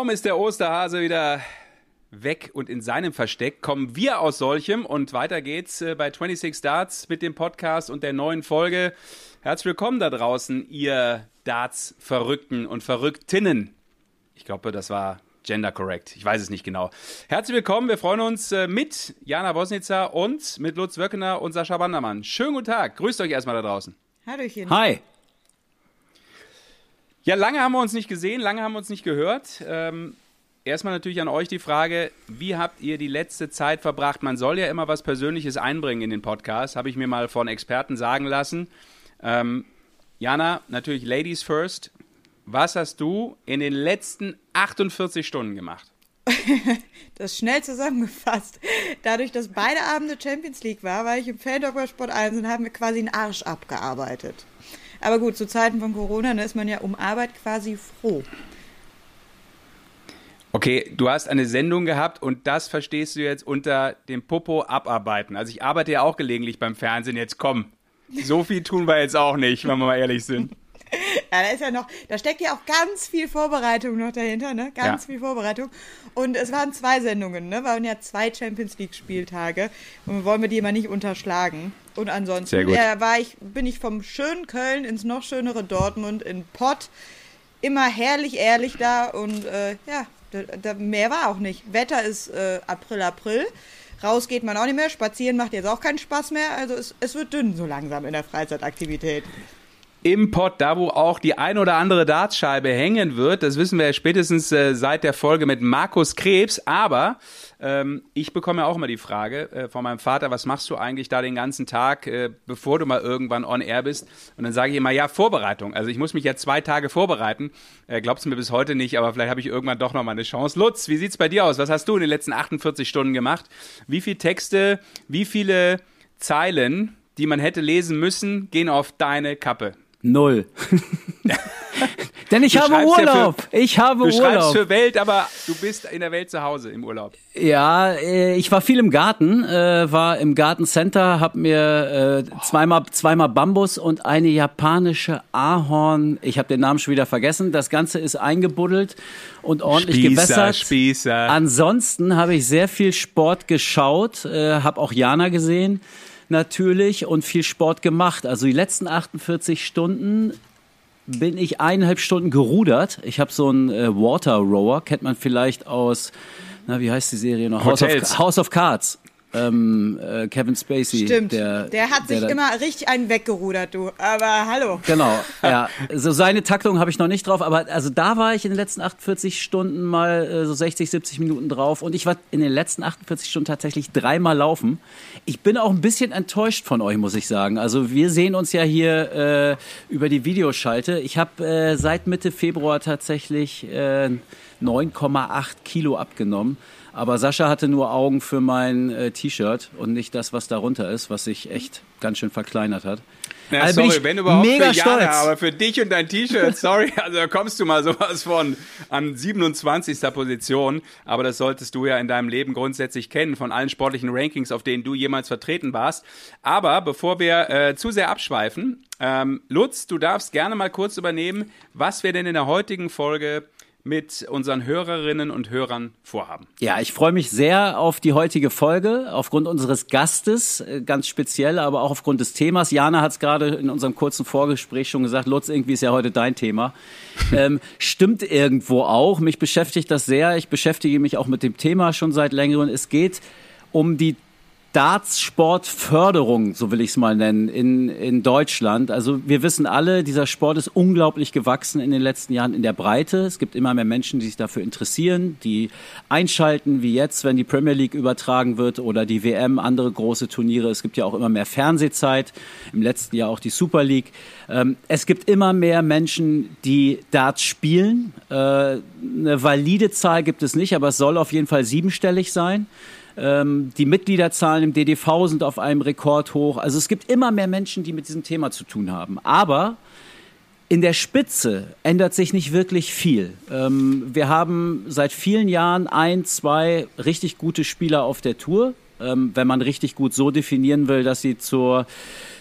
Kaum ist der Osterhase wieder weg und in seinem Versteck, kommen wir aus solchem und weiter geht's äh, bei 26 Darts mit dem Podcast und der neuen Folge. Herzlich willkommen da draußen, ihr Darts-Verrückten und Verrücktinnen. Ich glaube, das war gender correct. Ich weiß es nicht genau. Herzlich willkommen. Wir freuen uns äh, mit Jana Bosnitzer und mit Lutz Wöckener und Sascha Wandermann. Schönen guten Tag. Grüßt euch erstmal da draußen. Hallöchen. Hi. Ja, lange haben wir uns nicht gesehen, lange haben wir uns nicht gehört. Ähm, erstmal natürlich an euch die Frage, wie habt ihr die letzte Zeit verbracht? Man soll ja immer was Persönliches einbringen in den Podcast, habe ich mir mal von Experten sagen lassen. Ähm, Jana, natürlich Ladies first. Was hast du in den letzten 48 Stunden gemacht? das schnell zusammengefasst. Dadurch, dass beide Abende Champions League war, war ich im Feldhofer Sport 1 und haben mir quasi einen Arsch abgearbeitet. Aber gut, zu Zeiten von Corona da ist man ja um Arbeit quasi froh. Okay, du hast eine Sendung gehabt und das verstehst du jetzt unter dem Popo abarbeiten. Also ich arbeite ja auch gelegentlich beim Fernsehen. Jetzt komm, so viel tun wir jetzt auch nicht, wenn wir mal ehrlich sind. Ja, da ist ja noch, da steckt ja auch ganz viel Vorbereitung noch dahinter, ne? Ganz ja. viel Vorbereitung. Und es waren zwei Sendungen, ne? Waren ja zwei Champions League Spieltage. Und wollen wir die immer nicht unterschlagen. Und ansonsten äh, war ich, bin ich vom schönen Köln ins noch schönere Dortmund in Pott. Immer herrlich ehrlich da und äh, ja, da, da, mehr war auch nicht. Wetter ist äh, April, April. Raus geht man auch nicht mehr. Spazieren macht jetzt auch keinen Spaß mehr. Also es, es wird dünn so langsam in der Freizeitaktivität im Pott, da wo auch die ein oder andere Dartscheibe hängen wird. Das wissen wir ja spätestens äh, seit der Folge mit Markus Krebs. Aber ähm, ich bekomme ja auch immer die Frage äh, von meinem Vater, was machst du eigentlich da den ganzen Tag, äh, bevor du mal irgendwann on air bist? Und dann sage ich immer, ja, Vorbereitung. Also ich muss mich ja zwei Tage vorbereiten. Äh, glaubst du mir bis heute nicht, aber vielleicht habe ich irgendwann doch noch mal eine Chance. Lutz, wie sieht's bei dir aus? Was hast du in den letzten 48 Stunden gemacht? Wie viele Texte, wie viele Zeilen, die man hätte lesen müssen, gehen auf deine Kappe? Null. Denn ich du habe Urlaub. Ja für, ich habe du Urlaub. Du schreibst für Welt, aber du bist in der Welt zu Hause im Urlaub. Ja, äh, ich war viel im Garten, äh, war im Gartencenter, habe mir äh, zweimal zweimal Bambus und eine japanische Ahorn. Ich habe den Namen schon wieder vergessen. Das Ganze ist eingebuddelt und ordentlich Spießer, gewässert. Spießer. Ansonsten habe ich sehr viel Sport geschaut, habe auch Jana gesehen natürlich und viel Sport gemacht. Also die letzten 48 Stunden bin ich eineinhalb Stunden gerudert. Ich habe so einen äh, Water Rower, kennt man vielleicht aus, na, wie heißt die Serie noch? House of, House of Cards ähm, äh, Kevin Spacey. Stimmt. Der, der hat sich der immer richtig einen weggerudert, du. Aber hallo. Genau. Ja. So seine Taktung habe ich noch nicht drauf, aber also da war ich in den letzten 48 Stunden mal äh, so 60, 70 Minuten drauf und ich war in den letzten 48 Stunden tatsächlich dreimal laufen. Ich bin auch ein bisschen enttäuscht von euch, muss ich sagen. Also wir sehen uns ja hier äh, über die Videoschalte. Ich habe äh, seit Mitte Februar tatsächlich äh, 9,8 Kilo abgenommen. Aber Sascha hatte nur Augen für mein äh, T-Shirt und nicht das, was darunter ist, was sich echt ganz schön verkleinert hat. Ja, also sorry, wenn überhaupt mega für Jana, stolz. aber für dich und dein T-Shirt, sorry, also da kommst du mal sowas von an 27. Position, aber das solltest du ja in deinem Leben grundsätzlich kennen von allen sportlichen Rankings, auf denen du jemals vertreten warst. Aber bevor wir äh, zu sehr abschweifen, ähm, Lutz, du darfst gerne mal kurz übernehmen, was wir denn in der heutigen Folge mit unseren Hörerinnen und Hörern vorhaben. Ja, ich freue mich sehr auf die heutige Folge, aufgrund unseres Gastes, äh, ganz speziell, aber auch aufgrund des Themas. Jana hat es gerade in unserem kurzen Vorgespräch schon gesagt, Lutz, irgendwie ist ja heute dein Thema. ähm, stimmt irgendwo auch. Mich beschäftigt das sehr. Ich beschäftige mich auch mit dem Thema schon seit längerem. Es geht um die Dartsportförderung, so will ich es mal nennen, in, in Deutschland. Also wir wissen alle, dieser Sport ist unglaublich gewachsen in den letzten Jahren in der Breite. Es gibt immer mehr Menschen, die sich dafür interessieren, die einschalten, wie jetzt, wenn die Premier League übertragen wird oder die WM, andere große Turniere. Es gibt ja auch immer mehr Fernsehzeit, im letzten Jahr auch die Super League. Ähm, es gibt immer mehr Menschen, die Darts spielen. Äh, eine valide Zahl gibt es nicht, aber es soll auf jeden Fall siebenstellig sein. Ähm, die Mitgliederzahlen im DDV sind auf einem Rekord hoch. Also es gibt immer mehr Menschen, die mit diesem Thema zu tun haben. Aber in der Spitze ändert sich nicht wirklich viel. Ähm, wir haben seit vielen Jahren ein, zwei richtig gute Spieler auf der Tour. Ähm, wenn man richtig gut so definieren will, dass sie zur,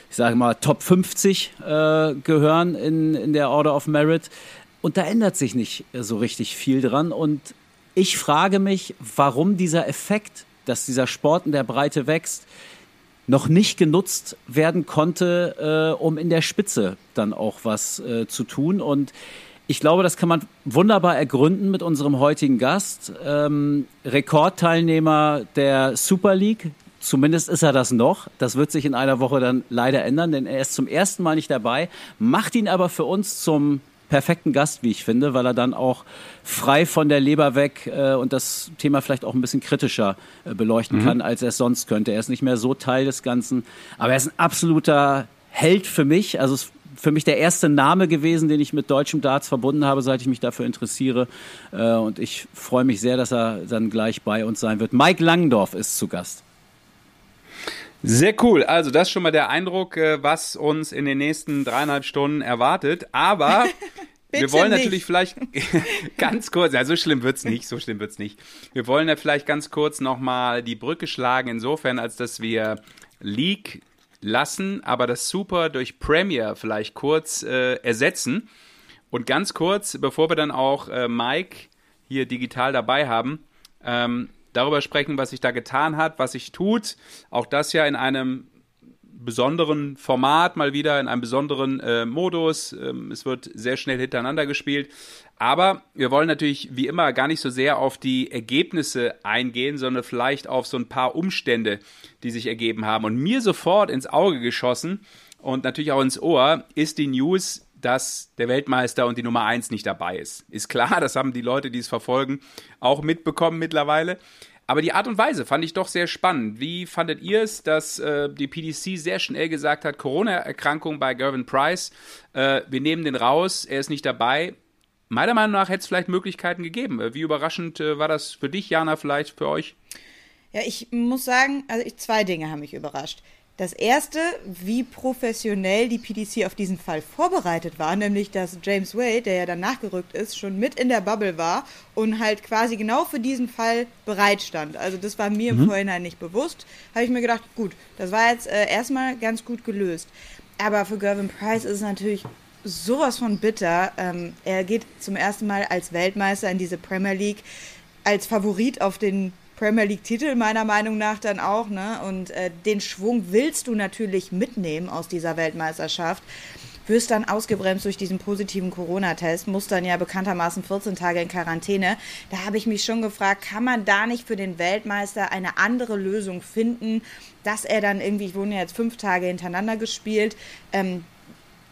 ich sage mal, Top 50 äh, gehören in, in der Order of Merit. Und da ändert sich nicht so richtig viel dran. Und ich frage mich, warum dieser Effekt, dass dieser Sport in der Breite wächst, noch nicht genutzt werden konnte, äh, um in der Spitze dann auch was äh, zu tun. Und ich glaube, das kann man wunderbar ergründen mit unserem heutigen Gast. Ähm, Rekordteilnehmer der Super League. Zumindest ist er das noch. Das wird sich in einer Woche dann leider ändern, denn er ist zum ersten Mal nicht dabei, macht ihn aber für uns zum perfekten Gast, wie ich finde, weil er dann auch frei von der Leber weg äh, und das Thema vielleicht auch ein bisschen kritischer äh, beleuchten mhm. kann, als er es sonst könnte. Er ist nicht mehr so Teil des Ganzen, aber er ist ein absoluter Held für mich. Also es für mich der erste Name gewesen, den ich mit deutschem Darts verbunden habe, seit ich mich dafür interessiere. Äh, und ich freue mich sehr, dass er dann gleich bei uns sein wird. Mike Langendorf ist zu Gast. Sehr cool. Also das ist schon mal der Eindruck, äh, was uns in den nächsten dreieinhalb Stunden erwartet. Aber wir wollen nicht. natürlich vielleicht ganz kurz, ja, so schlimm wird's nicht, so schlimm wird's nicht. Wir wollen ja vielleicht ganz kurz nochmal die Brücke schlagen, insofern, als dass wir League lassen, aber das Super durch Premiere vielleicht kurz äh, ersetzen. Und ganz kurz, bevor wir dann auch äh, Mike hier digital dabei haben, ähm, darüber sprechen, was sich da getan hat, was sich tut. Auch das ja in einem besonderen Format mal wieder, in einem besonderen äh, Modus. Ähm, es wird sehr schnell hintereinander gespielt. Aber wir wollen natürlich wie immer gar nicht so sehr auf die Ergebnisse eingehen, sondern vielleicht auf so ein paar Umstände, die sich ergeben haben. Und mir sofort ins Auge geschossen und natürlich auch ins Ohr ist die News, dass der Weltmeister und die Nummer 1 nicht dabei ist. Ist klar, das haben die Leute, die es verfolgen, auch mitbekommen mittlerweile. Aber die Art und Weise fand ich doch sehr spannend. Wie fandet ihr es, dass äh, die PDC sehr schnell gesagt hat, Corona-Erkrankung bei Gervin Price, äh, wir nehmen den raus, er ist nicht dabei. Meiner Meinung nach hätte es vielleicht Möglichkeiten gegeben. Äh, wie überraschend äh, war das für dich, Jana, vielleicht für euch? Ja, ich muss sagen, also ich, zwei Dinge haben mich überrascht. Das erste, wie professionell die PDC auf diesen Fall vorbereitet war, nämlich dass James Wade, der ja dann nachgerückt ist, schon mit in der Bubble war und halt quasi genau für diesen Fall bereitstand. Also das war mir mhm. im Vorhinein nicht bewusst. Habe ich mir gedacht, gut, das war jetzt äh, erstmal ganz gut gelöst. Aber für Gervin Price ist es natürlich sowas von bitter. Ähm, er geht zum ersten Mal als Weltmeister in diese Premier League als Favorit auf den Premier League-Titel meiner Meinung nach dann auch, ne? Und äh, den Schwung willst du natürlich mitnehmen aus dieser Weltmeisterschaft. Wirst dann ausgebremst durch diesen positiven Corona-Test, musst dann ja bekanntermaßen 14 Tage in Quarantäne. Da habe ich mich schon gefragt, kann man da nicht für den Weltmeister eine andere Lösung finden, dass er dann irgendwie, ich ja jetzt fünf Tage hintereinander gespielt, ähm,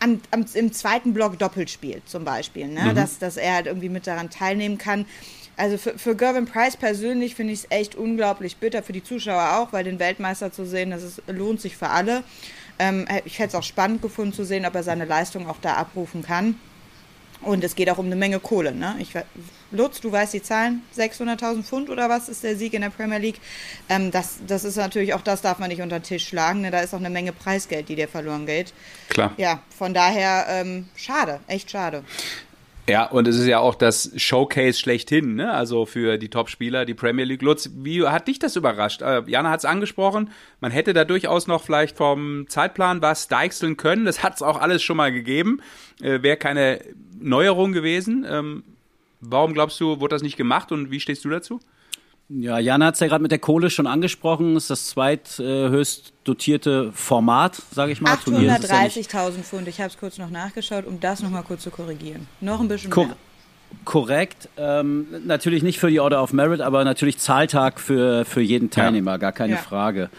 am, am, im zweiten Block doppelt spielt, zum Beispiel. Ne? Mhm. Dass, dass er halt irgendwie mit daran teilnehmen kann. Also für, für Gervin Price persönlich finde ich es echt unglaublich bitter, für die Zuschauer auch, weil den Weltmeister zu sehen, das ist, lohnt sich für alle. Ähm, ich hätte es auch spannend gefunden zu sehen, ob er seine Leistung auch da abrufen kann. Und es geht auch um eine Menge Kohle. Ne? Ich, Lutz, du weißt die Zahlen, 600.000 Pfund oder was ist der Sieg in der Premier League? Ähm, das, das ist natürlich, auch das darf man nicht unter den Tisch schlagen. Ne? Da ist auch eine Menge Preisgeld, die dir verloren geht. Klar. Ja, von daher ähm, schade, echt schade. Ja, und es ist ja auch das Showcase schlechthin, ne? also für die Top-Spieler, die Premier League. Lutz, wie hat dich das überrascht? Äh, Jana hat es angesprochen, man hätte da durchaus noch vielleicht vom Zeitplan was deichseln können. Das hat es auch alles schon mal gegeben. Äh, Wäre keine Neuerung gewesen. Ähm, warum glaubst du, wurde das nicht gemacht und wie stehst du dazu? Ja, Jan hat es ja gerade mit der Kohle schon angesprochen. Das ist das zweithöchst dotierte Format, sage ich mal. 830.000 Pfund. Ich habe es kurz noch nachgeschaut, um das nochmal kurz zu korrigieren. Noch ein bisschen Kor mehr. Korrekt. Ähm, natürlich nicht für die Order of Merit, aber natürlich Zahltag für, für jeden Teilnehmer, ja. gar keine ja. Frage.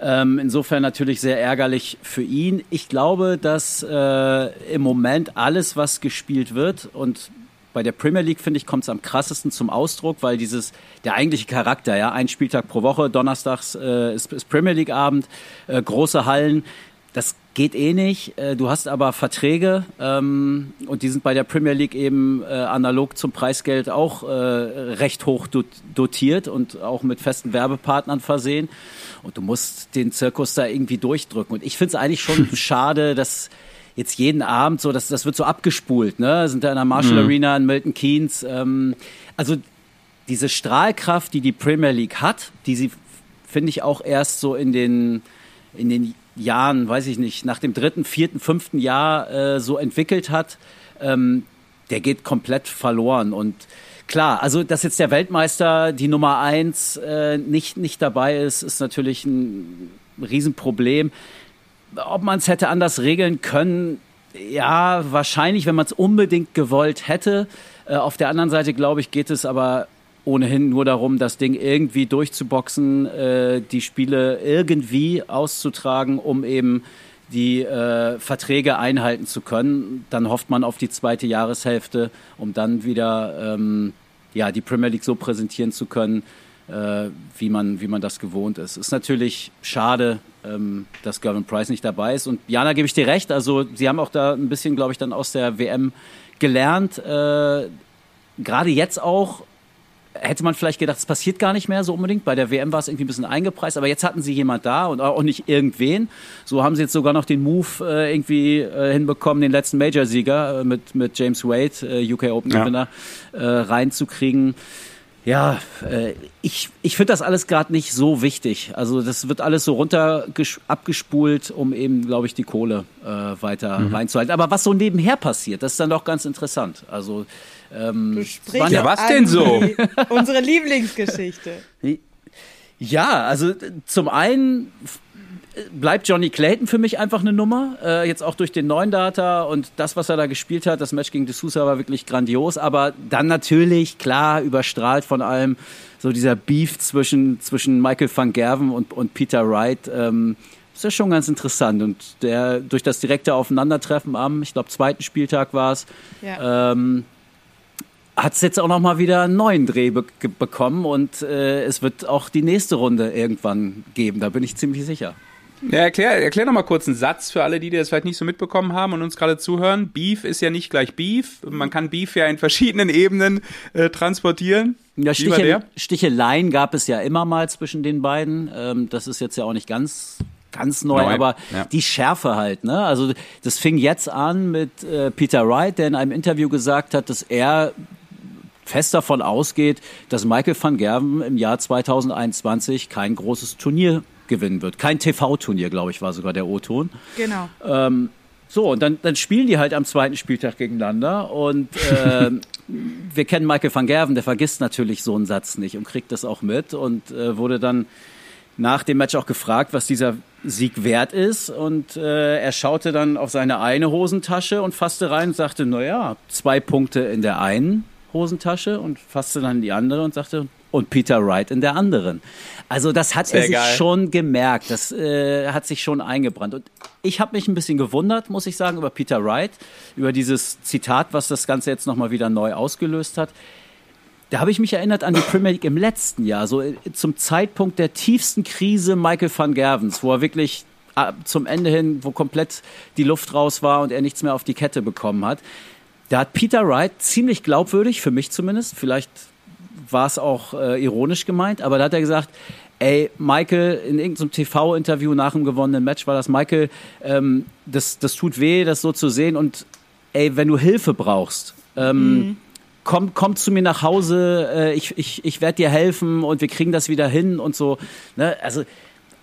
Ähm, insofern natürlich sehr ärgerlich für ihn. Ich glaube, dass äh, im Moment alles, was gespielt wird, und bei der Premier League, finde ich, kommt es am krassesten zum Ausdruck, weil dieses, der eigentliche Charakter, ja, ein Spieltag pro Woche, donnerstags äh, ist, ist Premier League Abend, äh, große Hallen, das geht eh nicht. Äh, du hast aber Verträge ähm, und die sind bei der Premier League eben äh, analog zum Preisgeld auch äh, recht hoch dotiert und auch mit festen Werbepartnern versehen. Und du musst den Zirkus da irgendwie durchdrücken. Und ich finde es eigentlich schon schade, dass jetzt jeden Abend so, das, das wird so abgespult, ne? Sind da in der Marshall mhm. Arena in Milton Keynes. Ähm, also diese Strahlkraft, die die Premier League hat, die sie, finde ich, auch erst so in den, in den Jahren, weiß ich nicht, nach dem dritten, vierten, fünften Jahr äh, so entwickelt hat, ähm, der geht komplett verloren. Und klar, also dass jetzt der Weltmeister, die Nummer eins, äh, nicht, nicht dabei ist, ist natürlich ein Riesenproblem. Ob man es hätte anders regeln können, ja, wahrscheinlich, wenn man es unbedingt gewollt hätte. Äh, auf der anderen Seite, glaube ich, geht es aber ohnehin nur darum, das Ding irgendwie durchzuboxen, äh, die Spiele irgendwie auszutragen, um eben die äh, Verträge einhalten zu können. Dann hofft man auf die zweite Jahreshälfte, um dann wieder ähm, ja, die Premier League so präsentieren zu können, wie, man, wie man das gewohnt ist. Ist natürlich schade, ähm, dass Gavin Price nicht dabei ist. Und Jana, gebe ich dir recht, also sie haben auch da ein bisschen, glaube ich, dann aus der WM gelernt. Äh, Gerade jetzt auch hätte man vielleicht gedacht, es passiert gar nicht mehr so unbedingt. Bei der WM war es irgendwie ein bisschen eingepreist, aber jetzt hatten sie jemand da und auch nicht irgendwen. So haben sie jetzt sogar noch den Move äh, irgendwie äh, hinbekommen, den letzten Major-Sieger äh, mit, mit James Wade, äh, UK Open-Gewinner, ja. Äh, reinzukriegen. Ja, äh, ich, ich finde das alles gerade nicht so wichtig. Also das wird alles so runter abgespult, um eben, glaube ich, die Kohle weiter mhm. reinzuhalten. Aber was so nebenher passiert, das ist dann doch ganz interessant. Also ähm, du sprichst ja, was denn so? Unsere Lieblingsgeschichte. Ja, also zum einen bleibt Johnny Clayton für mich einfach eine Nummer. Äh, jetzt auch durch den neuen Data und das, was er da gespielt hat, das Match gegen D'Souza war wirklich grandios. Aber dann natürlich, klar, überstrahlt von allem so dieser Beef zwischen, zwischen Michael van Gerven und, und Peter Wright. Ähm, ist ja schon ganz interessant. Und der durch das direkte Aufeinandertreffen am, ich glaube, zweiten Spieltag war es, ja. ähm, hat es jetzt auch noch mal wieder einen neuen Dreh be bekommen und äh, es wird auch die nächste Runde irgendwann geben, da bin ich ziemlich sicher. Ja, erklär, erklär noch mal kurz einen Satz für alle, die das vielleicht nicht so mitbekommen haben und uns gerade zuhören. Beef ist ja nicht gleich Beef. Man kann Beef ja in verschiedenen Ebenen äh, transportieren. Ja, Stiche, Sticheleien gab es ja immer mal zwischen den beiden. Ähm, das ist jetzt ja auch nicht ganz ganz neu, neu. aber ja. die Schärfe halt. Ne? Also das fing jetzt an mit äh, Peter Wright, der in einem Interview gesagt hat, dass er fest davon ausgeht, dass Michael van Gerven im Jahr 2021 kein großes Turnier gewinnen wird. Kein TV-Turnier, glaube ich, war sogar der O-Ton. Genau. Ähm, so, und dann, dann spielen die halt am zweiten Spieltag gegeneinander und äh, wir kennen Michael van Gerven, der vergisst natürlich so einen Satz nicht und kriegt das auch mit und äh, wurde dann nach dem Match auch gefragt, was dieser Sieg wert ist und äh, er schaute dann auf seine eine Hosentasche und fasste rein und sagte, naja, zwei Punkte in der einen, Hosentasche und fasste dann die andere und sagte, und Peter Wright in der anderen. Also das hat Sehr er sich geil. schon gemerkt, das äh, hat sich schon eingebrannt. Und ich habe mich ein bisschen gewundert, muss ich sagen, über Peter Wright, über dieses Zitat, was das Ganze jetzt nochmal wieder neu ausgelöst hat. Da habe ich mich erinnert an die Premier League im letzten Jahr, so äh, zum Zeitpunkt der tiefsten Krise Michael van Gervens, wo er wirklich äh, zum Ende hin, wo komplett die Luft raus war und er nichts mehr auf die Kette bekommen hat. Da hat Peter Wright ziemlich glaubwürdig, für mich zumindest, vielleicht war es auch äh, ironisch gemeint, aber da hat er gesagt, ey, Michael, in irgendeinem TV-Interview nach dem gewonnenen Match war das, Michael, ähm, das, das tut weh, das so zu sehen und ey, wenn du Hilfe brauchst, ähm, mhm. komm, komm zu mir nach Hause, äh, ich, ich, ich werde dir helfen und wir kriegen das wieder hin und so. Ne? Also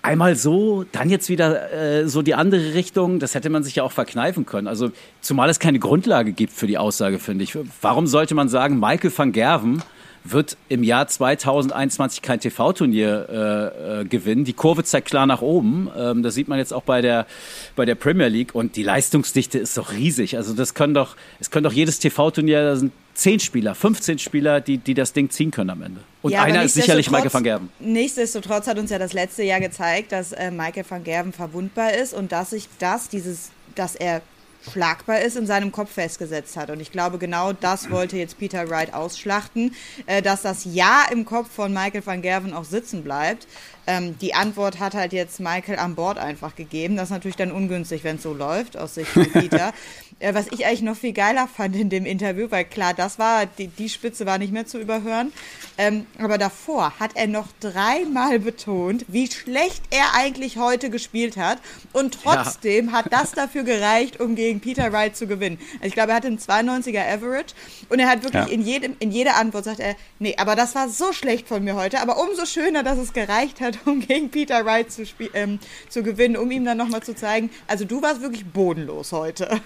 einmal so, dann jetzt wieder äh, so die andere Richtung. Das hätte man sich ja auch verkneifen können. Also zumal es keine Grundlage gibt für die Aussage, finde ich. Warum sollte man sagen, Michael van Gerven wird im Jahr 2021 kein TV-Turnier äh, äh, gewinnen. Die Kurve zeigt klar nach oben. Ähm, das sieht man jetzt auch bei der, bei der Premier League. Und die Leistungsdichte ist doch riesig. Also das können doch, es können doch jedes TV-Turnier, da sind zehn Spieler, 15 Spieler, die, die das Ding ziehen können am Ende. Und ja, einer ist sicherlich Michael van Gerben. Nichtsdestotrotz hat uns ja das letzte Jahr gezeigt, dass äh, Michael van Gerben verwundbar ist und dass sich das, dieses, dass er schlagbar ist, in seinem Kopf festgesetzt hat. Und ich glaube, genau das wollte jetzt Peter Wright ausschlachten, äh, dass das Ja im Kopf von Michael van Gerven auch sitzen bleibt. Ähm, die Antwort hat halt jetzt Michael an Bord einfach gegeben. Das ist natürlich dann ungünstig, wenn es so läuft, aus Sicht von Peter. äh, was ich eigentlich noch viel geiler fand in dem Interview, weil klar, das war, die, die Spitze war nicht mehr zu überhören. Ähm, aber davor hat er noch dreimal betont, wie schlecht er eigentlich heute gespielt hat. Und trotzdem ja. hat das dafür gereicht, um gegen Peter Wright zu gewinnen. Also ich glaube, er hatte einen 92er Average und er hat wirklich ja. in, jedem, in jeder Antwort sagt er, nee, aber das war so schlecht von mir heute, aber umso schöner, dass es gereicht hat, um gegen Peter Wright zu, ähm, zu gewinnen, um ihm dann nochmal zu zeigen, also du warst wirklich bodenlos heute.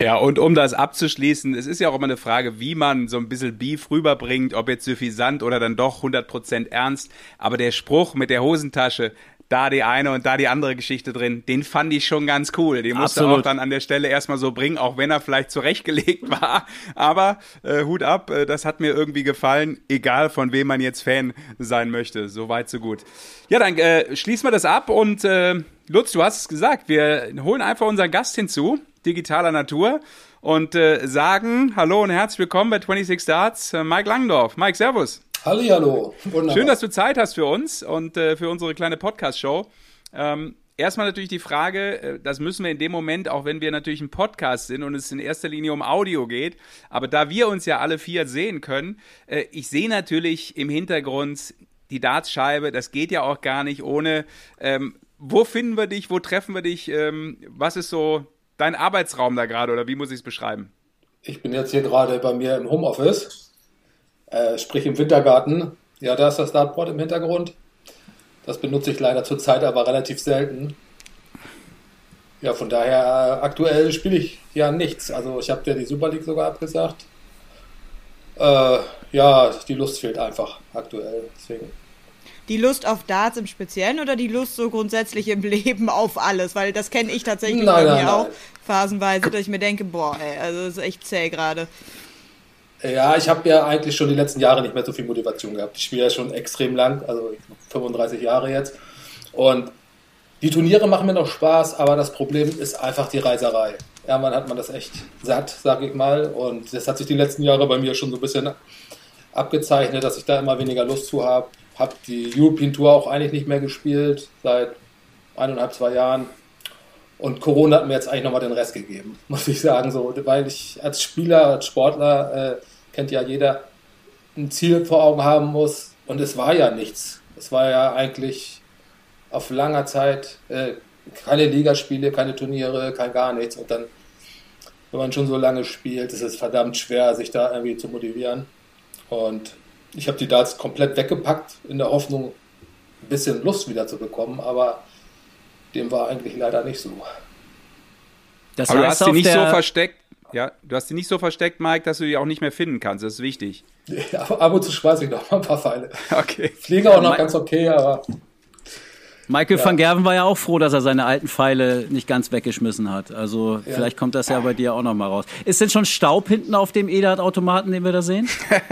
Ja, und um das abzuschließen, es ist ja auch immer eine Frage, wie man so ein bisschen Beef rüberbringt, ob jetzt suffisant oder dann doch 100% ernst. Aber der Spruch mit der Hosentasche, da die eine und da die andere Geschichte drin, den fand ich schon ganz cool. Den musste Absolut. auch dann an der Stelle erstmal so bringen, auch wenn er vielleicht zurechtgelegt war. Aber äh, Hut ab, äh, das hat mir irgendwie gefallen, egal von wem man jetzt Fan sein möchte. So weit, so gut. Ja, dann äh, schließen wir das ab und äh, Lutz, du hast es gesagt, wir holen einfach unseren Gast hinzu, digitaler Natur, und äh, sagen Hallo und herzlich willkommen bei 26 Starts, äh, Mike Langdorf. Mike, Servus. Hallo. Schön, dass du Zeit hast für uns und äh, für unsere kleine Podcast-Show. Ähm, erstmal natürlich die Frage, äh, das müssen wir in dem Moment, auch wenn wir natürlich ein Podcast sind und es in erster Linie um Audio geht, aber da wir uns ja alle vier sehen können, äh, ich sehe natürlich im Hintergrund die Dartscheibe, das geht ja auch gar nicht ohne. Ähm, wo finden wir dich, wo treffen wir dich, ähm, was ist so dein Arbeitsraum da gerade oder wie muss ich es beschreiben? Ich bin jetzt hier gerade bei mir im Homeoffice äh, sprich im Wintergarten. Ja, da ist das Dartboard im Hintergrund. Das benutze ich leider zurzeit aber relativ selten. Ja, von daher äh, aktuell spiele ich ja nichts. Also ich habe ja die Super League sogar abgesagt. Äh, ja, die Lust fehlt einfach aktuell. Deswegen. Die Lust auf Darts im Speziellen oder die Lust so grundsätzlich im Leben auf alles? Weil das kenne ich tatsächlich nein, bei nein, mir nein. auch phasenweise, dass ich mir denke, boah, ey, also das ist echt zäh gerade. Ja, ich habe ja eigentlich schon die letzten Jahre nicht mehr so viel Motivation gehabt. Ich spiele ja schon extrem lang, also 35 Jahre jetzt. Und die Turniere machen mir noch Spaß, aber das Problem ist einfach die Reiserei. Irgendwann hat man das echt satt, sage ich mal. Und das hat sich die letzten Jahre bei mir schon so ein bisschen abgezeichnet, dass ich da immer weniger Lust zu habe. Habe die European Tour auch eigentlich nicht mehr gespielt, seit eineinhalb, zwei Jahren. Und Corona hat mir jetzt eigentlich nochmal den Rest gegeben, muss ich sagen. So, weil ich als Spieler, als Sportler äh, kennt ja jeder, ein Ziel vor Augen haben muss. Und es war ja nichts. Es war ja eigentlich auf langer Zeit äh, keine Ligaspiele, keine Turniere, kein gar nichts. Und dann, wenn man schon so lange spielt, ist es verdammt schwer, sich da irgendwie zu motivieren. Und ich habe die Darts komplett weggepackt, in der Hoffnung, ein bisschen Lust wieder zu bekommen. Aber dem war eigentlich leider nicht so. Das Aber du hast sie nicht so versteckt, ja, du hast sie nicht so versteckt, Mike, dass du die auch nicht mehr finden kannst. Das ist wichtig. Ja, ab und zu schmeiße ich noch mal ein paar Pfeile. Okay. Fliege auch noch Ma ganz okay, aber. Michael ja. van Gerven war ja auch froh, dass er seine alten Pfeile nicht ganz weggeschmissen hat. Also ja. vielleicht kommt das ja bei dir auch noch mal raus. Ist denn schon Staub hinten auf dem EDAT-Automaten, den wir da sehen?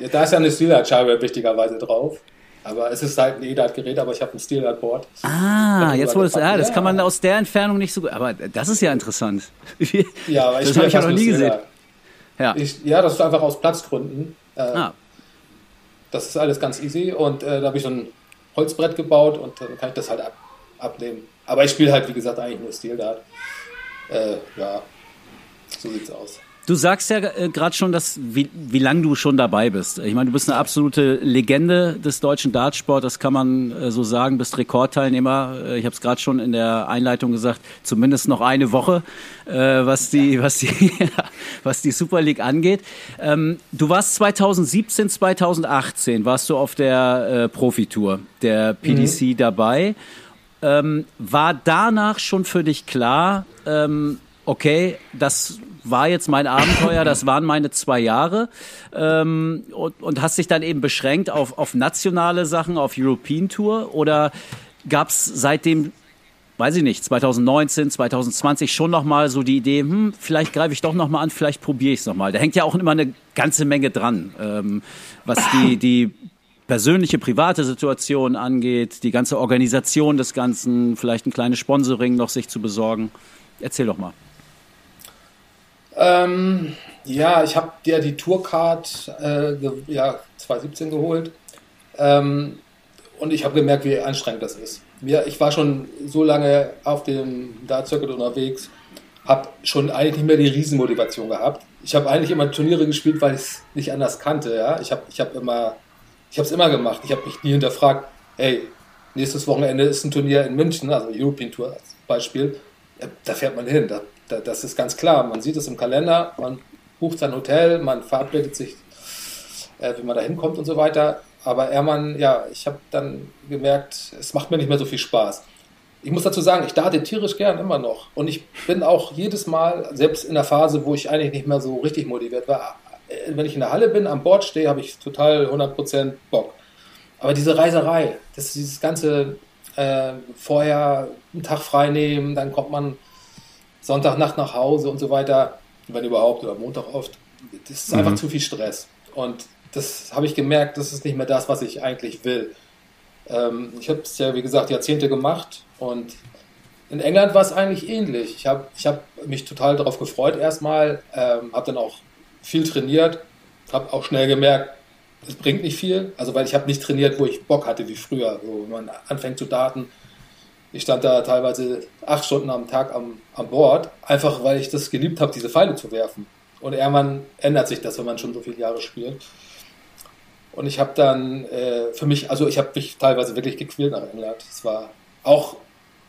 ja, da ist ja eine Steelhead-Scheibe wichtigerweise drauf. Aber es ist halt ein EDAT-Gerät, aber ich habe ein Steelhead-Board. Ah, jetzt wurde es, ja, das kann man aus der Entfernung nicht so gut, aber das ist ja interessant. ja, aber ich das habe ich ja noch nie gesehen. Ja. Ich, ja, das ist einfach aus Platzgründen. Äh, ah. Das ist alles ganz easy und äh, da habe ich so ein Holzbrett gebaut und dann kann ich das halt ab, abnehmen. Aber ich spiele halt, wie gesagt, eigentlich nur Steeldart. Äh, ja, so sieht's aus. Du sagst ja äh, gerade schon, dass wie, wie lange du schon dabei bist. Ich meine, du bist eine absolute Legende des deutschen Dartsports, das kann man äh, so sagen, bist Rekordteilnehmer. Äh, ich habe es gerade schon in der Einleitung gesagt, zumindest noch eine Woche, äh, was die was die was die Super League angeht. Ähm, du warst 2017, 2018 warst du auf der äh, Profitour der PDC mhm. dabei. Ähm, war danach schon für dich klar? Ähm, okay, das war jetzt mein Abenteuer, das waren meine zwei Jahre ähm, und, und hast dich dann eben beschränkt auf, auf nationale Sachen, auf European Tour oder gab es seitdem weiß ich nicht, 2019, 2020 schon nochmal so die Idee, hm, vielleicht greife ich doch nochmal an, vielleicht probiere ich es nochmal. Da hängt ja auch immer eine ganze Menge dran, ähm, was die, die persönliche, private Situation angeht, die ganze Organisation des Ganzen, vielleicht ein kleines Sponsoring noch sich zu besorgen. Erzähl doch mal. Ähm, ja, ich habe dir die Tourcard äh, ja, 2017 geholt ähm, und ich habe gemerkt, wie anstrengend das ist. Mir, ich war schon so lange auf dem Dart Circuit unterwegs, habe schon eigentlich nicht mehr die Riesenmotivation gehabt. Ich habe eigentlich immer Turniere gespielt, weil ich es nicht anders kannte. Ja? Ich habe ich hab immer, es immer gemacht. Ich habe mich nie hinterfragt, hey, nächstes Wochenende ist ein Turnier in München, also European Tour als Beispiel. Da fährt man hin, da das ist ganz klar. Man sieht es im Kalender, man bucht sein Hotel, man verabredet sich, äh, wie man da hinkommt und so weiter. Aber Ermann, ja, ich habe dann gemerkt, es macht mir nicht mehr so viel Spaß. ich muss dazu sagen, ich date tierisch gern immer noch. Und ich bin auch jedes Mal, selbst in der Phase, wo ich eigentlich nicht mehr so richtig motiviert war, äh, wenn ich in der Halle bin, am Bord stehe, habe ich total 100% Bock. Aber diese Reiserei, das dieses ganze äh, vorher einen Tag frei nehmen, dann kommt man Sonntagnacht nach Hause und so weiter, wenn überhaupt, oder Montag oft. Das ist mhm. einfach zu viel Stress. Und das habe ich gemerkt, das ist nicht mehr das, was ich eigentlich will. Ähm, ich habe es ja, wie gesagt, Jahrzehnte gemacht und in England war es eigentlich ähnlich. Ich habe ich hab mich total darauf gefreut erstmal, ähm, habe dann auch viel trainiert, habe auch schnell gemerkt, es bringt nicht viel. Also weil ich habe nicht trainiert, wo ich Bock hatte wie früher. So, wenn man anfängt zu daten, ich stand da teilweise acht Stunden am Tag am, am Bord, einfach weil ich das geliebt habe, diese Pfeile zu werfen. Und irgendwann ändert sich das, wenn man schon so viele Jahre spielt. Und ich habe dann äh, für mich, also ich habe mich teilweise wirklich gequält nach England. Es war auch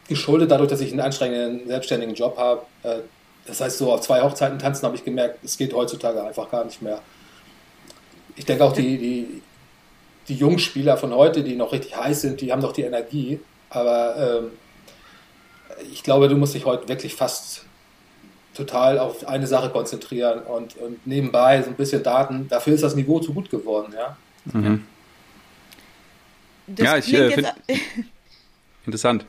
geschuldet dadurch, dass ich einen anstrengenden, selbstständigen Job habe. Äh, das heißt, so auf zwei Hochzeiten tanzen habe ich gemerkt, es geht heutzutage einfach gar nicht mehr. Ich denke auch, die, die, die jungen Spieler von heute, die noch richtig heiß sind, die haben doch die Energie. Aber ähm, ich glaube, du musst dich heute wirklich fast total auf eine Sache konzentrieren und, und nebenbei so ein bisschen Daten. Dafür ist das Niveau zu gut geworden, ja. Mhm. ja, ich äh, finde interessant.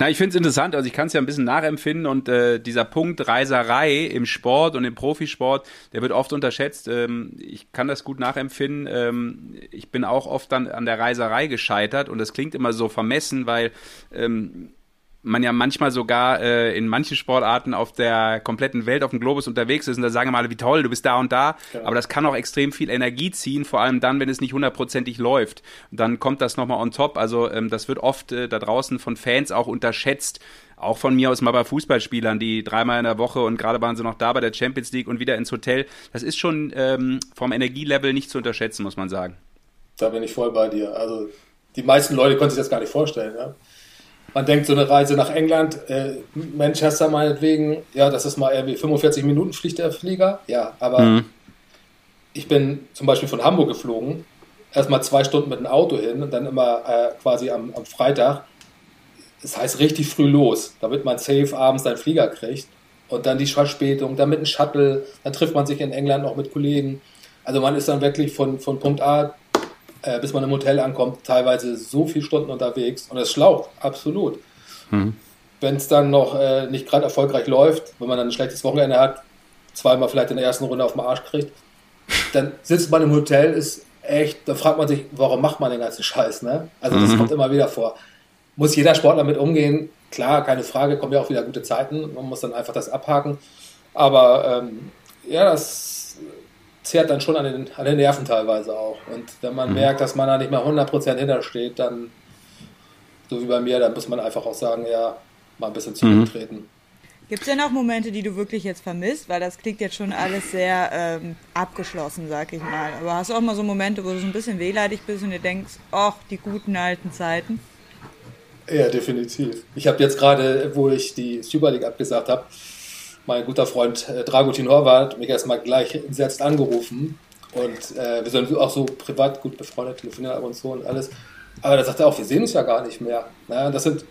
Na, ich finde es interessant, also ich kann es ja ein bisschen nachempfinden und äh, dieser Punkt Reiserei im Sport und im Profisport, der wird oft unterschätzt. Ähm, ich kann das gut nachempfinden. Ähm, ich bin auch oft dann an der Reiserei gescheitert und das klingt immer so vermessen, weil ähm, man ja manchmal sogar äh, in manchen Sportarten auf der kompletten Welt, auf dem Globus unterwegs ist und da sagen wir mal, wie toll, du bist da und da. Genau. Aber das kann auch extrem viel Energie ziehen, vor allem dann, wenn es nicht hundertprozentig läuft. Und dann kommt das nochmal on top. Also ähm, das wird oft äh, da draußen von Fans auch unterschätzt. Auch von mir aus mal bei Fußballspielern, die dreimal in der Woche und gerade waren sie noch da bei der Champions League und wieder ins Hotel. Das ist schon ähm, vom Energielevel nicht zu unterschätzen, muss man sagen. Da bin ich voll bei dir. Also die meisten Leute können sich das gar nicht vorstellen. Ja? Man denkt, so eine Reise nach England, äh, Manchester meinetwegen, ja, das ist mal irgendwie 45 Minuten fliegt der Flieger, ja, aber mhm. ich bin zum Beispiel von Hamburg geflogen, erstmal zwei Stunden mit dem Auto hin und dann immer äh, quasi am, am Freitag, das heißt richtig früh los, damit man safe abends seinen Flieger kriegt und dann die Verspätung, dann mit dem Shuttle, dann trifft man sich in England noch mit Kollegen. Also man ist dann wirklich von, von Punkt A äh, bis man im Hotel ankommt, teilweise so viele Stunden unterwegs und es schlaucht, absolut. Mhm. Wenn es dann noch äh, nicht gerade erfolgreich läuft, wenn man dann ein schlechtes Wochenende hat, zweimal vielleicht in der ersten Runde auf den Arsch kriegt, dann sitzt man im Hotel, ist echt, da fragt man sich, warum macht man den ganzen Scheiß, ne? Also das mhm. kommt immer wieder vor. Muss jeder Sportler mit umgehen, klar, keine Frage, kommen ja auch wieder gute Zeiten, man muss dann einfach das abhaken. Aber ähm, ja, das zehrt dann schon an den, an den Nerven teilweise auch. Und wenn man mhm. merkt, dass man da nicht mehr 100% hintersteht, dann, so wie bei mir, dann muss man einfach auch sagen, ja, mal ein bisschen mhm. zurücktreten. Mhm. Gibt es denn auch Momente, die du wirklich jetzt vermisst? Weil das klingt jetzt schon alles sehr ähm, abgeschlossen, sag ich mal. Aber hast du auch mal so Momente, wo du so ein bisschen wehleidig bist und dir denkst, ach, die guten alten Zeiten? Ja, definitiv. Ich habe jetzt gerade, wo ich die Super League abgesagt habe, mein guter Freund äh, Dragutin Horvath mich erstmal gleich entsetzt angerufen. Und äh, wir sind auch so privat gut befreundet, telefonieren ab und zu und alles. Aber da sagt er auch, wir sehen uns ja gar nicht mehr. Na, das sind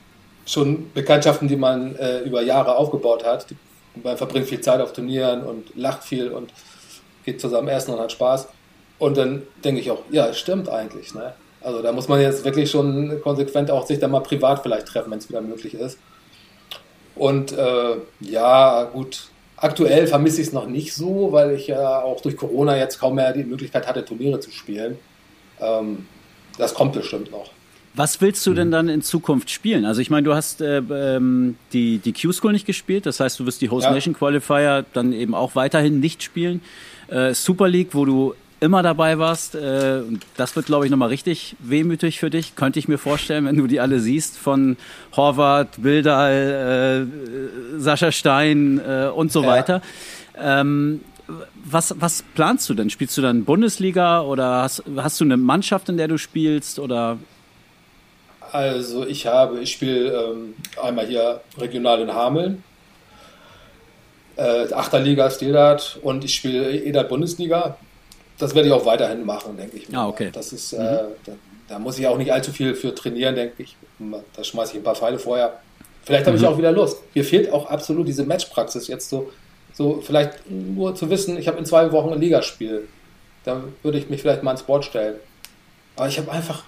schon Bekanntschaften, die man äh, über Jahre aufgebaut hat. Man verbringt viel Zeit auf Turnieren und lacht viel und geht zusammen essen und hat Spaß. Und dann denke ich auch, ja, stimmt eigentlich. Ne? Also da muss man jetzt wirklich schon konsequent auch sich dann mal privat vielleicht treffen, wenn es wieder möglich ist. Und äh, ja, gut, aktuell vermisse ich es noch nicht so, weil ich ja auch durch Corona jetzt kaum mehr die Möglichkeit hatte, Turniere zu spielen. Ähm, das kommt bestimmt noch. Was willst du denn dann in Zukunft spielen? Also ich meine, du hast äh, ähm, die, die Q-School nicht gespielt, das heißt, du wirst die Host Nation Qualifier dann eben auch weiterhin nicht spielen. Äh, Super League, wo du immer dabei warst. Äh, das wird, glaube ich, nochmal richtig wehmütig für dich. Könnte ich mir vorstellen, wenn du die alle siehst, von Horvath, Bildal, äh, Sascha Stein äh, und so ja. weiter. Ähm, was, was planst du denn? Spielst du dann Bundesliga oder hast, hast du eine Mannschaft, in der du spielst oder? Also ich habe, ich spiele ähm, einmal hier regional in Hameln, äh, Achterliga Stilart und ich spiele EDAT Bundesliga das werde ich auch weiterhin machen, denke ich. Ah, okay. Das ist, äh, da muss ich auch nicht allzu viel für trainieren, denke ich. Da schmeiße ich ein paar Pfeile vorher. Vielleicht habe mhm. ich auch wieder Lust. Mir fehlt auch absolut diese Matchpraxis jetzt so, so vielleicht nur zu wissen, ich habe in zwei Wochen ein Ligaspiel. Da würde ich mich vielleicht mal ins Board stellen. Aber ich habe einfach,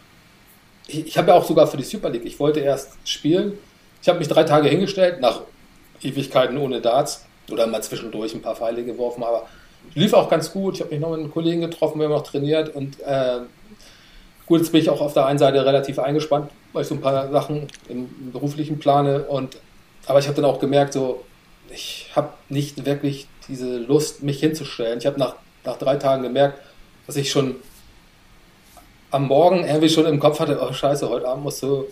ich, ich habe ja auch sogar für die Super League, ich wollte erst spielen. Ich habe mich drei Tage hingestellt, nach Ewigkeiten ohne Darts oder mal zwischendurch ein paar Pfeile geworfen, aber lief auch ganz gut. Ich habe mich noch mit einem Kollegen getroffen, wir haben noch trainiert und äh, gut, jetzt bin ich auch auf der einen Seite relativ eingespannt, weil ich so ein paar Sachen im beruflichen plane und aber ich habe dann auch gemerkt, so ich habe nicht wirklich diese Lust, mich hinzustellen. Ich habe nach, nach drei Tagen gemerkt, dass ich schon am Morgen irgendwie schon im Kopf hatte, oh scheiße, heute Abend musst du,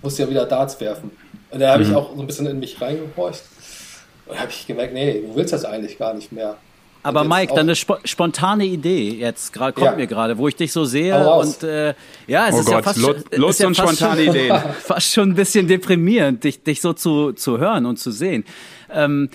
musst du ja wieder Darts werfen. Und da habe mhm. ich auch so ein bisschen in mich reingehorcht. Und habe ich gemerkt, nee, du willst das eigentlich gar nicht mehr. Aber Mike, dann eine sp spontane Idee jetzt gerade kommt ja. mir gerade, wo ich dich so sehe und äh, ja, es oh ist Gott, ja fast Lust, Lust ja und spontane schon, Ideen. fast schon ein bisschen deprimierend, dich, dich so zu, zu hören und zu sehen. Ähm,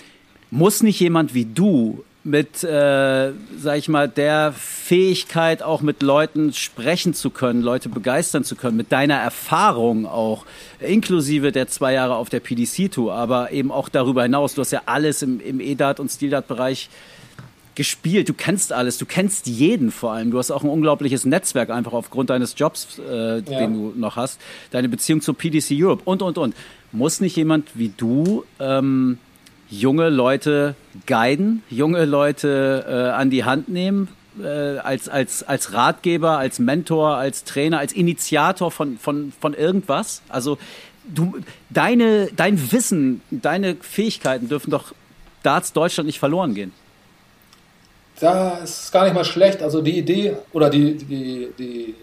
muss nicht jemand wie du mit, äh, sag ich mal, der Fähigkeit auch mit Leuten sprechen zu können, Leute begeistern zu können, mit deiner Erfahrung auch, inklusive der zwei Jahre auf der PDC-Tour, aber eben auch darüber hinaus. Du hast ja alles im, im EDAT und Stildat-Bereich gespielt. Du kennst alles, du kennst jeden vor allem. Du hast auch ein unglaubliches Netzwerk einfach aufgrund deines Jobs, äh, ja. den du noch hast. Deine Beziehung zur PDC Europe und, und, und. Muss nicht jemand wie du ähm, junge Leute guiden, junge Leute äh, an die Hand nehmen, äh, als, als, als Ratgeber, als Mentor, als Trainer, als Initiator von, von, von irgendwas? Also du, deine, dein Wissen, deine Fähigkeiten dürfen doch Darts Deutschland nicht verloren gehen. Da ist gar nicht mal schlecht. Also die Idee oder die, die, die,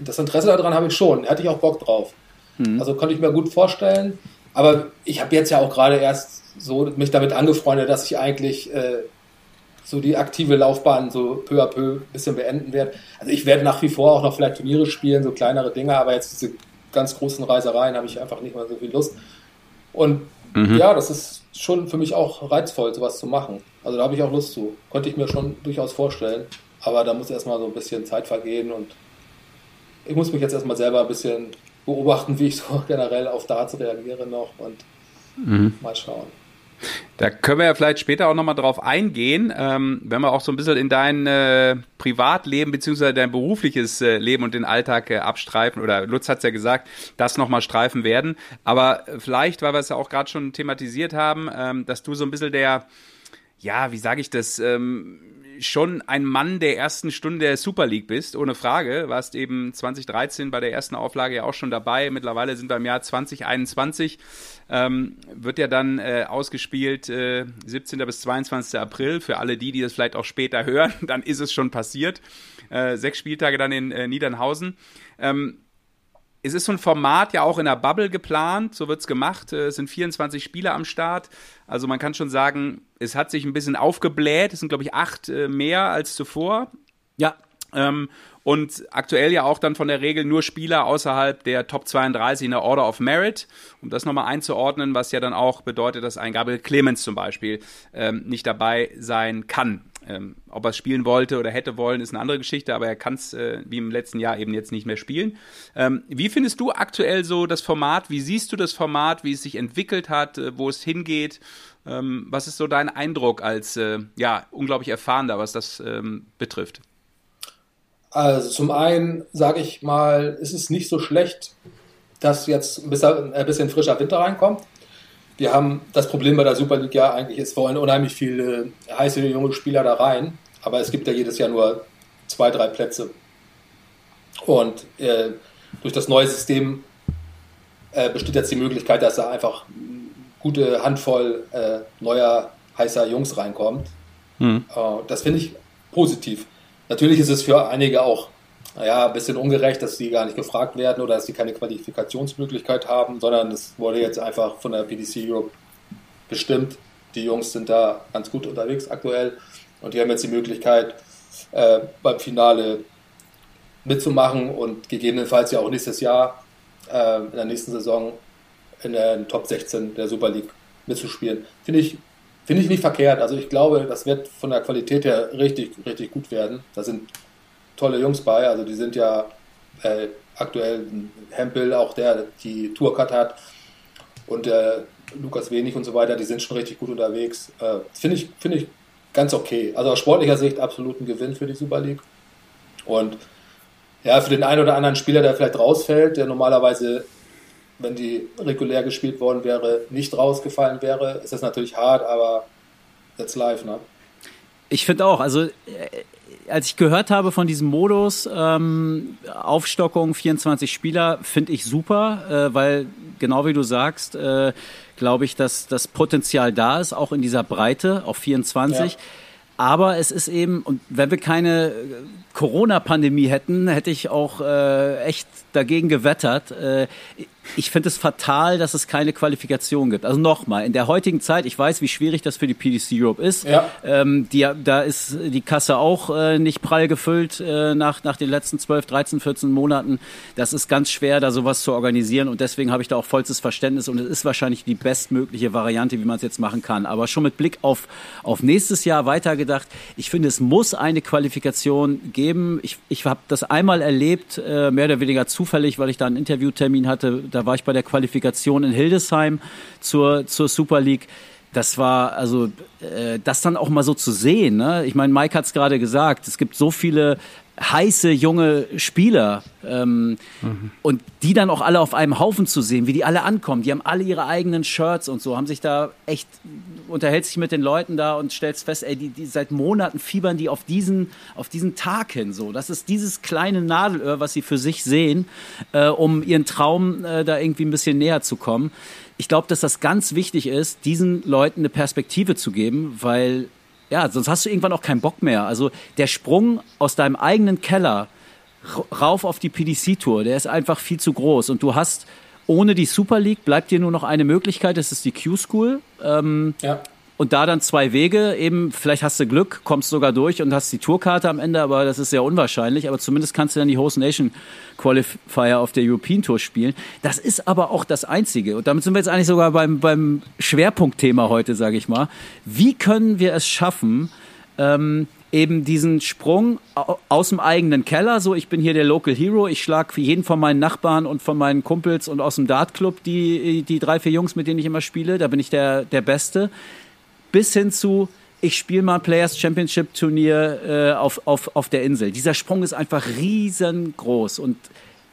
das Interesse daran habe ich schon. Hätte ich auch Bock drauf. Mhm. Also konnte ich mir gut vorstellen. Aber ich habe jetzt ja auch gerade erst so mich damit angefreundet, dass ich eigentlich äh, so die aktive Laufbahn so peu à peu ein bisschen beenden werde. Also ich werde nach wie vor auch noch vielleicht Turniere spielen, so kleinere Dinge, aber jetzt diese ganz großen Reisereien habe ich einfach nicht mehr so viel Lust. Und mhm. ja, das ist schon für mich auch reizvoll, sowas zu machen. Also da habe ich auch Lust zu. Konnte ich mir schon durchaus vorstellen. Aber da muss erstmal so ein bisschen Zeit vergehen und ich muss mich jetzt erstmal selber ein bisschen beobachten, wie ich so generell auf Darts reagiere noch und mhm. mal schauen. Da können wir ja vielleicht später auch nochmal drauf eingehen, ähm, wenn wir auch so ein bisschen in dein äh, Privatleben beziehungsweise dein berufliches äh, Leben und den Alltag äh, abstreifen, oder Lutz hat es ja gesagt, das nochmal streifen werden. Aber vielleicht, weil wir es ja auch gerade schon thematisiert haben, ähm, dass du so ein bisschen der, ja, wie sage ich das, ähm, schon ein Mann der ersten Stunde der Super League bist, ohne Frage. Warst eben 2013 bei der ersten Auflage ja auch schon dabei. Mittlerweile sind wir im Jahr 2021. Ähm, wird ja dann äh, ausgespielt äh, 17. bis 22. April. Für alle die, die das vielleicht auch später hören, dann ist es schon passiert. Äh, sechs Spieltage dann in äh, Niedernhausen. Ähm, es ist so ein Format ja auch in der Bubble geplant, so wird es gemacht. Äh, es sind 24 Spieler am Start. Also man kann schon sagen, es hat sich ein bisschen aufgebläht. Es sind, glaube ich, acht äh, mehr als zuvor. Ja. Ähm, und aktuell ja auch dann von der Regel nur Spieler außerhalb der Top 32 in der Order of Merit, um das nochmal einzuordnen, was ja dann auch bedeutet, dass ein Gabriel Clemens zum Beispiel ähm, nicht dabei sein kann. Ähm, ob er es spielen wollte oder hätte wollen, ist eine andere Geschichte, aber er kann es äh, wie im letzten Jahr eben jetzt nicht mehr spielen. Ähm, wie findest du aktuell so das Format? Wie siehst du das Format, wie es sich entwickelt hat, äh, wo es hingeht? Ähm, was ist so dein Eindruck als äh, ja unglaublich erfahrener, was das ähm, betrifft? Also zum einen sage ich mal, ist es nicht so schlecht, dass jetzt ein bisschen, ein bisschen frischer Winter reinkommt wir haben das Problem bei der Super League ja eigentlich, es wollen unheimlich viele heiße junge Spieler da rein, aber es gibt ja jedes Jahr nur zwei, drei Plätze. Und äh, durch das neue System äh, besteht jetzt die Möglichkeit, dass da einfach eine gute Handvoll äh, neuer heißer Jungs reinkommt. Hm. Äh, das finde ich positiv. Natürlich ist es für einige auch naja, ein bisschen ungerecht, dass sie gar nicht gefragt werden oder dass sie keine Qualifikationsmöglichkeit haben, sondern es wurde jetzt einfach von der PDC Europe bestimmt. Die Jungs sind da ganz gut unterwegs aktuell und die haben jetzt die Möglichkeit, äh, beim Finale mitzumachen und gegebenenfalls ja auch nächstes Jahr äh, in der nächsten Saison in den Top 16 der Super League mitzuspielen. Finde ich, finde ich nicht verkehrt. Also ich glaube, das wird von der Qualität her richtig, richtig gut werden. Da sind tolle Jungs bei. Also die sind ja äh, aktuell Hempel, auch der die Tourcard hat und äh, Lukas Wenig und so weiter, die sind schon richtig gut unterwegs. Äh, Finde ich, find ich ganz okay. Also aus sportlicher Sicht absolut ein Gewinn für die Super League. Und ja, für den einen oder anderen Spieler, der vielleicht rausfällt, der normalerweise, wenn die regulär gespielt worden wäre, nicht rausgefallen wäre, ist das natürlich hart, aber that's live, ne? Ich finde auch, also äh, als ich gehört habe von diesem Modus, ähm, Aufstockung 24 Spieler, finde ich super, äh, weil genau wie du sagst, äh, glaube ich, dass das Potenzial da ist, auch in dieser Breite auf 24. Ja. Aber es ist eben, und wenn wir keine Corona-Pandemie hätten, hätte ich auch äh, echt dagegen gewettert. Äh, ich finde es fatal, dass es keine Qualifikation gibt. Also nochmal, in der heutigen Zeit, ich weiß, wie schwierig das für die PDC Europe ist. Ja. Ähm, die, da ist die Kasse auch äh, nicht prall gefüllt äh, nach, nach den letzten 12, 13, 14 Monaten. Das ist ganz schwer, da sowas zu organisieren und deswegen habe ich da auch vollstes Verständnis und es ist wahrscheinlich die bestmögliche Variante, wie man es jetzt machen kann. Aber schon mit Blick auf, auf nächstes Jahr weitergedacht, ich finde, es muss eine Qualifikation geben. Ich, ich habe das einmal erlebt, äh, mehr oder weniger zufällig, weil ich da einen Interviewtermin hatte. Da war ich bei der Qualifikation in Hildesheim zur, zur Super League. Das war also äh, das dann auch mal so zu sehen. Ne? Ich meine, Mike hat es gerade gesagt. Es gibt so viele heiße junge Spieler ähm, mhm. und die dann auch alle auf einem Haufen zu sehen, wie die alle ankommen. Die haben alle ihre eigenen Shirts und so, haben sich da echt unterhält sich mit den Leuten da und stellst fest, ey, die, die seit Monaten fiebern die auf diesen auf diesen Tag hin. So, das ist dieses kleine Nadelöhr, was sie für sich sehen, äh, um ihren Traum äh, da irgendwie ein bisschen näher zu kommen. Ich glaube, dass das ganz wichtig ist, diesen Leuten eine Perspektive zu geben, weil ja, sonst hast du irgendwann auch keinen Bock mehr. Also der Sprung aus deinem eigenen Keller rauf auf die PDC-Tour, der ist einfach viel zu groß. Und du hast ohne die Super League bleibt dir nur noch eine Möglichkeit, das ist die Q-School. Ähm, ja. Und da dann zwei Wege, eben, vielleicht hast du Glück, kommst sogar durch und hast die Tourkarte am Ende, aber das ist sehr unwahrscheinlich. Aber zumindest kannst du dann die Host Nation Qualifier auf der European Tour spielen. Das ist aber auch das Einzige. Und damit sind wir jetzt eigentlich sogar beim, beim Schwerpunktthema heute, sage ich mal. Wie können wir es schaffen, ähm, eben diesen Sprung aus dem eigenen Keller, so ich bin hier der Local Hero, ich schlage für jeden von meinen Nachbarn und von meinen Kumpels und aus dem Dartclub die, die drei, vier Jungs, mit denen ich immer spiele, da bin ich der, der Beste bis hin zu, ich spiele mal Players Championship Turnier äh, auf, auf, auf der Insel. Dieser Sprung ist einfach riesengroß. Und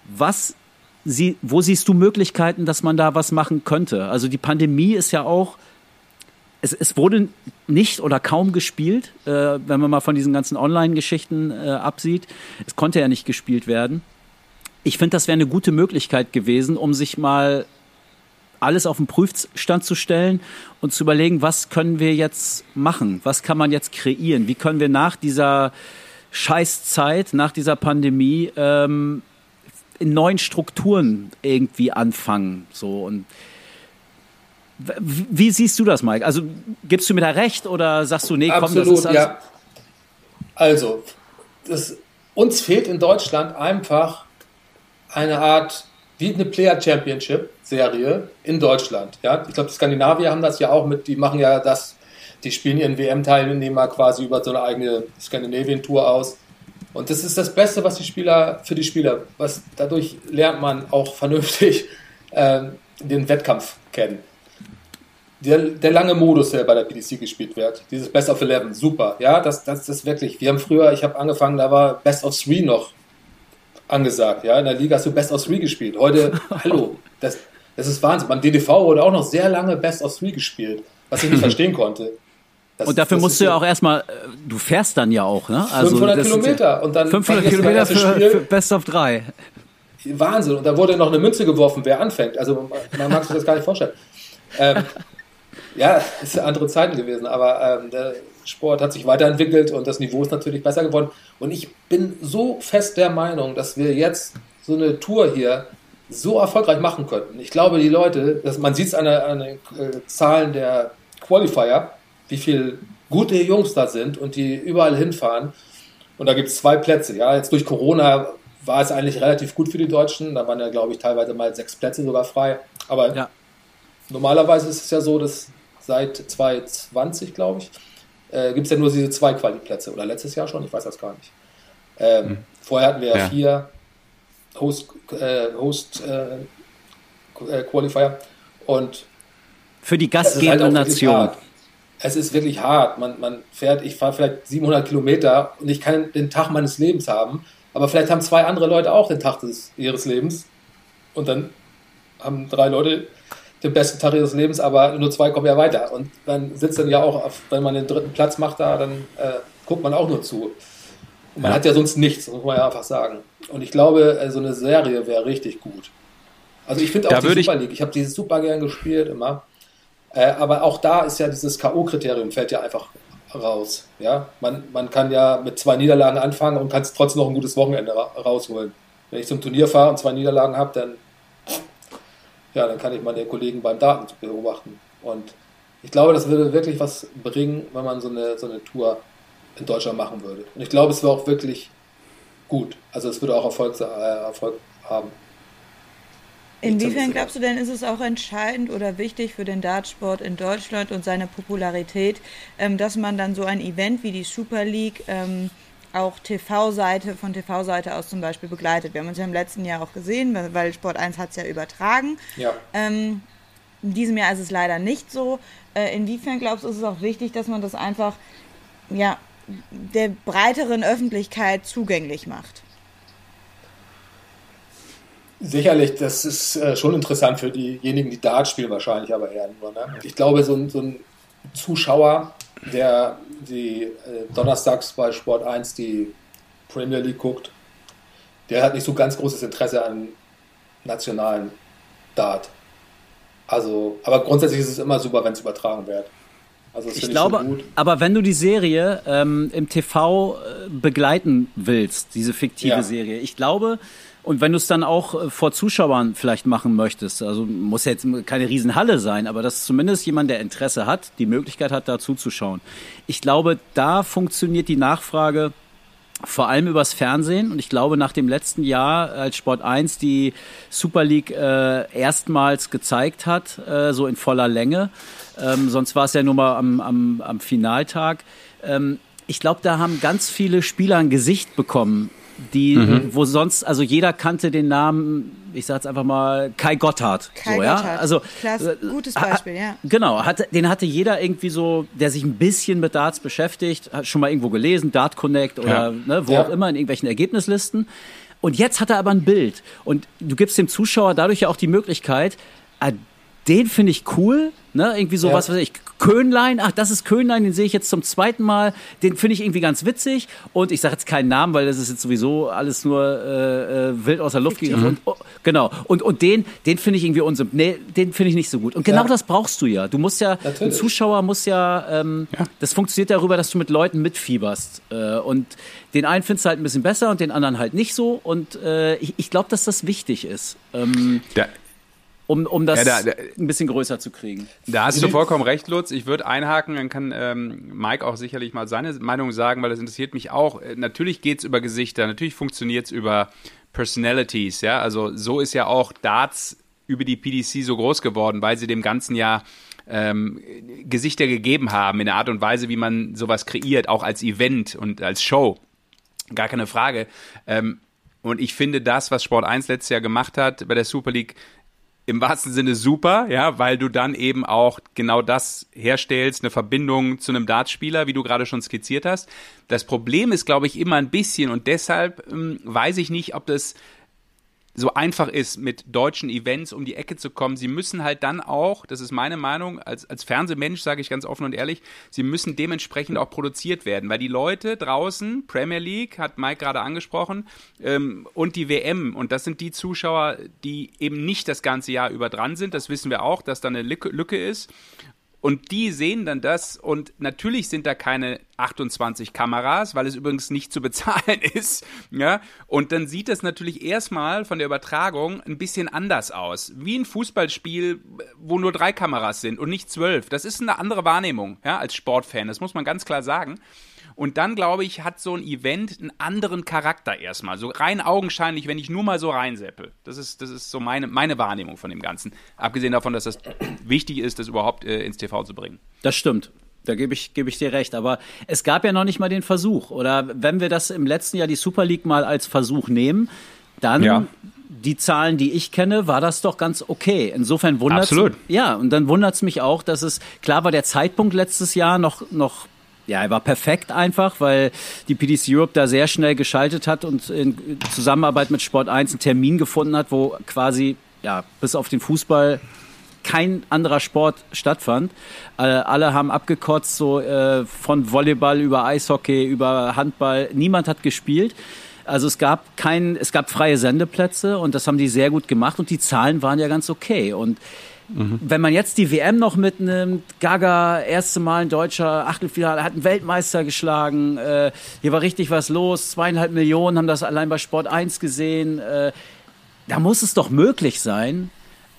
was sie, wo siehst du Möglichkeiten, dass man da was machen könnte? Also die Pandemie ist ja auch, es, es wurde nicht oder kaum gespielt, äh, wenn man mal von diesen ganzen Online-Geschichten äh, absieht. Es konnte ja nicht gespielt werden. Ich finde, das wäre eine gute Möglichkeit gewesen, um sich mal alles auf den Prüfstand zu stellen und zu überlegen, was können wir jetzt machen? Was kann man jetzt kreieren? Wie können wir nach dieser Scheißzeit, nach dieser Pandemie ähm, in neuen Strukturen irgendwie anfangen? So und wie siehst du das, Mike? Also gibst du mir da recht oder sagst du, nee, komm, Absolut, das ist alles ja. Also, das, uns fehlt in Deutschland einfach eine Art wie eine Player Championship Serie in Deutschland. Ja, ich glaube, die Skandinavier haben das ja auch mit, die machen ja das, die spielen ihren WM-Teilnehmer quasi über so eine eigene Scandinavian Tour aus. Und das ist das Beste, was die Spieler, für die Spieler, was dadurch lernt man auch vernünftig äh, den Wettkampf kennen. Der, der, lange Modus, der bei der PDC gespielt wird, dieses Best of Eleven, super. Ja, das, das ist wirklich. Wir haben früher, ich habe angefangen, da war Best of Three noch angesagt. Ja, in der Liga hast du Best of Three gespielt. Heute, hallo, das, das ist Wahnsinn. Beim DDV wurde auch noch sehr lange Best of Three gespielt, was ich nicht verstehen konnte. Das, und dafür musst du ja auch erstmal, äh, du fährst dann ja auch, ne? Also 500 Kilometer und dann 500 Kilometer für, für, Best of 3. Wahnsinn. Und da wurde noch eine Münze geworfen, wer anfängt. Also man mag sich das gar nicht vorstellen. Ähm, ja, es sind andere Zeiten gewesen, aber ähm, Sport hat sich weiterentwickelt und das Niveau ist natürlich besser geworden. Und ich bin so fest der Meinung, dass wir jetzt so eine Tour hier so erfolgreich machen könnten. Ich glaube, die Leute, das, man sieht es an den äh, Zahlen der Qualifier, wie viele gute Jungs da sind und die überall hinfahren. Und da gibt es zwei Plätze. Ja, jetzt durch Corona war es eigentlich relativ gut für die Deutschen. Da waren ja, glaube ich, teilweise mal sechs Plätze sogar frei. Aber ja. normalerweise ist es ja so, dass seit 2020, glaube ich, äh, gibt es ja nur diese zwei Quali-Plätze. Oder letztes Jahr schon, ich weiß das gar nicht. Ähm, mhm. Vorher hatten wir ja, vier Host, äh, Host äh, äh Qualifier. Und für die gastgebende halt Nation. Es ist wirklich hart. Man, man fährt, ich fahre vielleicht 700 Kilometer und ich kann den Tag meines Lebens haben. Aber vielleicht haben zwei andere Leute auch den Tag des, ihres Lebens. Und dann haben drei Leute den besten Tag ihres Lebens, aber nur zwei kommen ja weiter. Und dann sitzt dann ja auch, auf, wenn man den dritten Platz macht da, dann äh, guckt man auch nur zu. Und man ja. hat ja sonst nichts, muss man ja einfach sagen. Und ich glaube, äh, so eine Serie wäre richtig gut. Also ich finde auch da die Super League, ich habe die super gern gespielt immer. Äh, aber auch da ist ja dieses K.O.-Kriterium fällt ja einfach raus. Ja? Man, man kann ja mit zwei Niederlagen anfangen und kann trotzdem noch ein gutes Wochenende ra rausholen. Wenn ich zum Turnier fahre und zwei Niederlagen habe, dann, ja, dann kann ich meine Kollegen beim Daten beobachten. Und ich glaube, das würde wirklich was bringen, wenn man so eine, so eine Tour in Deutschland machen würde. Und ich glaube, es wäre auch wirklich gut. Also es würde auch Erfolg, äh, Erfolg haben. Inwiefern glaubst du denn, ist es auch entscheidend oder wichtig für den Dartsport in Deutschland und seine Popularität, ähm, dass man dann so ein Event wie die Super League ähm, auch TV-Seite von TV-Seite aus zum Beispiel begleitet? Wir haben uns ja im letzten Jahr auch gesehen, weil Sport 1 hat es ja übertragen. Ja. Ähm, in diesem Jahr ist es leider nicht so. Äh, inwiefern glaubst du, ist es auch wichtig, dass man das einfach ja, der breiteren Öffentlichkeit zugänglich macht? Sicherlich, das ist äh, schon interessant für diejenigen, die Dart spielen, wahrscheinlich aber eher nur. Ne? Ich glaube, so ein, so ein Zuschauer, der die äh, donnerstags bei Sport 1 die Premier League guckt, der hat nicht so ganz großes Interesse an nationalen Dart. Also, aber grundsätzlich ist es immer super, wenn es übertragen wird. Also ich glaube, ich aber wenn du die Serie ähm, im TV äh, begleiten willst, diese fiktive ja. Serie, ich glaube, und wenn du es dann auch äh, vor Zuschauern vielleicht machen möchtest, also muss ja jetzt keine Riesenhalle sein, aber dass zumindest jemand, der Interesse hat, die Möglichkeit hat, da zuzuschauen. Ich glaube, da funktioniert die Nachfrage vor allem übers Fernsehen. Und ich glaube, nach dem letzten Jahr, als Sport 1 die Super League äh, erstmals gezeigt hat, äh, so in voller Länge, ähm, sonst war es ja nur mal am, am, am Finaltag. Ähm, ich glaube, da haben ganz viele Spieler ein Gesicht bekommen die, mhm. wo sonst, also jeder kannte den Namen, ich sag's einfach mal, Kai Gotthard. Kai so, Gotthard. Ja? Also, Klasse, äh, gutes Beispiel, ja. Genau, hat, den hatte jeder irgendwie so, der sich ein bisschen mit Darts beschäftigt, hat schon mal irgendwo gelesen, Dart Connect oder ja. ne, wo ja. auch immer in irgendwelchen Ergebnislisten. Und jetzt hat er aber ein Bild. Und du gibst dem Zuschauer dadurch ja auch die Möglichkeit, ah, den finde ich cool, ne? Irgendwie so ja. was weiß ich, Könlein, ach, das ist Könlein, den sehe ich jetzt zum zweiten Mal, den finde ich irgendwie ganz witzig und ich sage jetzt keinen Namen, weil das ist jetzt sowieso alles nur äh, äh wild aus der Luft gegriffen. Und, oh, genau, und, und den, den finde ich irgendwie unsympathisch, nee, den finde ich nicht so gut. Und genau ja. das brauchst du ja. Du musst ja, Natürlich. ein Zuschauer muss ja, ähm, ja, das funktioniert darüber, dass du mit Leuten mitfieberst äh, und den einen findest du halt ein bisschen besser und den anderen halt nicht so und äh, ich, ich glaube, dass das wichtig ist. Ähm, ja um, um das ja, da, da, ein bisschen größer zu kriegen. Da hast du vollkommen recht, Lutz. Ich würde einhaken, dann kann ähm, Mike auch sicherlich mal seine Meinung sagen, weil das interessiert mich auch. Äh, natürlich geht's über Gesichter, natürlich funktioniert's über Personalities, ja. Also so ist ja auch Darts über die PDC so groß geworden, weil sie dem ganzen Jahr ähm, Gesichter gegeben haben in der Art und Weise, wie man sowas kreiert, auch als Event und als Show. Gar keine Frage. Ähm, und ich finde das, was Sport 1 letztes Jahr gemacht hat bei der Super League, im wahrsten Sinne super, ja, weil du dann eben auch genau das herstellst, eine Verbindung zu einem Dartspieler, wie du gerade schon skizziert hast. Das Problem ist, glaube ich, immer ein bisschen und deshalb ähm, weiß ich nicht, ob das so einfach ist, mit deutschen Events um die Ecke zu kommen. Sie müssen halt dann auch, das ist meine Meinung, als, als Fernsehmensch sage ich ganz offen und ehrlich, sie müssen dementsprechend auch produziert werden, weil die Leute draußen, Premier League, hat Mike gerade angesprochen, ähm, und die WM, und das sind die Zuschauer, die eben nicht das ganze Jahr über dran sind, das wissen wir auch, dass da eine Lücke, Lücke ist. Und die sehen dann das und natürlich sind da keine 28 Kameras, weil es übrigens nicht zu bezahlen ist. Ja? Und dann sieht das natürlich erstmal von der Übertragung ein bisschen anders aus. Wie ein Fußballspiel, wo nur drei Kameras sind und nicht zwölf. Das ist eine andere Wahrnehmung ja, als Sportfan, das muss man ganz klar sagen. Und dann, glaube ich, hat so ein Event einen anderen Charakter erstmal. So rein augenscheinlich, wenn ich nur mal so reinseppel. Das ist, das ist so meine, meine Wahrnehmung von dem Ganzen. Abgesehen davon, dass das wichtig ist, das überhaupt äh, ins TV zu bringen. Das stimmt. Da gebe ich, gebe ich dir recht. Aber es gab ja noch nicht mal den Versuch. Oder wenn wir das im letzten Jahr die Super League mal als Versuch nehmen, dann ja. die Zahlen, die ich kenne, war das doch ganz okay. Insofern wundert Absolut. Ja, und dann wundert es mich auch, dass es, klar war der Zeitpunkt letztes Jahr noch, noch ja, er war perfekt einfach, weil die PDC Europe da sehr schnell geschaltet hat und in Zusammenarbeit mit Sport 1 einen Termin gefunden hat, wo quasi ja, bis auf den Fußball kein anderer Sport stattfand. Äh, alle haben abgekotzt, so äh, von Volleyball über Eishockey, über Handball. Niemand hat gespielt. Also es gab kein, es gab freie Sendeplätze und das haben die sehr gut gemacht und die Zahlen waren ja ganz okay. Und mhm. wenn man jetzt die WM noch mitnimmt, Gaga, erste Mal ein deutscher Achtelfinale, hat einen Weltmeister geschlagen, äh, hier war richtig was los, zweieinhalb Millionen haben das allein bei Sport 1 gesehen. Äh, da muss es doch möglich sein,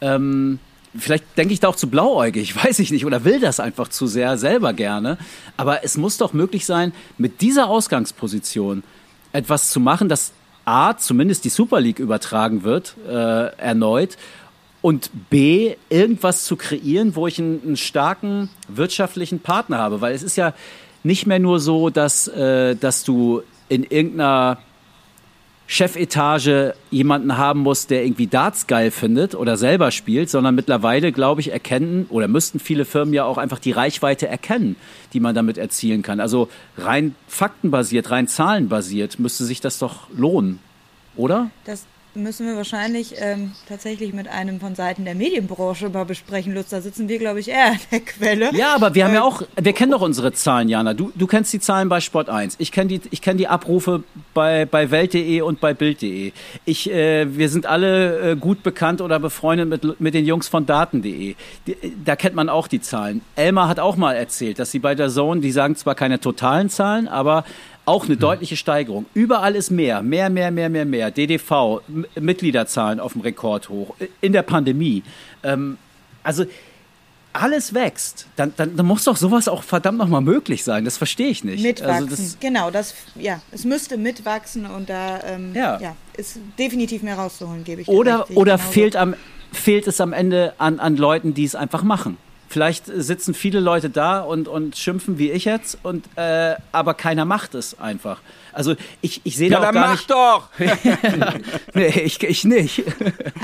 ähm, vielleicht denke ich da auch zu blauäugig, weiß ich nicht, oder will das einfach zu sehr selber gerne. Aber es muss doch möglich sein, mit dieser Ausgangsposition etwas zu machen, das A, zumindest die Super League übertragen wird, äh, erneut, und B, irgendwas zu kreieren, wo ich einen, einen, starken wirtschaftlichen Partner habe. Weil es ist ja nicht mehr nur so, dass, äh, dass du in irgendeiner Chefetage jemanden haben muss, der irgendwie Darts geil findet oder selber spielt, sondern mittlerweile, glaube ich, erkennen oder müssten viele Firmen ja auch einfach die Reichweite erkennen, die man damit erzielen kann. Also rein faktenbasiert, rein zahlenbasiert müsste sich das doch lohnen, oder? Das, müssen wir wahrscheinlich ähm, tatsächlich mit einem von Seiten der Medienbranche mal besprechen, Lutz. Da sitzen wir, glaube ich, eher an der Quelle. Ja, aber wir haben ja auch, wir kennen doch unsere Zahlen, Jana. Du, du kennst die Zahlen bei Sport 1. Ich kenne die, ich kenn die Abrufe bei, bei Welt.de und bei Bild.de. Ich, äh, wir sind alle äh, gut bekannt oder befreundet mit, mit den Jungs von Daten.de. Da kennt man auch die Zahlen. Elmar hat auch mal erzählt, dass sie bei der Zone, die sagen zwar keine totalen Zahlen, aber auch eine deutliche Steigerung. Überall ist mehr, mehr, mehr, mehr, mehr, mehr. DDV, Mitgliederzahlen auf dem Rekord hoch. In der Pandemie. Ähm, also alles wächst, dann, dann, dann, muss doch sowas auch verdammt nochmal möglich sein. Das verstehe ich nicht. Mitwachsen, also das, genau. Das, ja, es müsste mitwachsen und da ähm, ja. ja. ist definitiv mehr rauszuholen, gebe ich Oder, oder fehlt, am, fehlt es am Ende an, an Leuten, die es einfach machen. Vielleicht sitzen viele Leute da und, und schimpfen wie ich jetzt, und, äh, aber keiner macht es einfach. Also ich, ich sehe ja, da auch gar mach nicht. doch! nee, ich, ich nicht.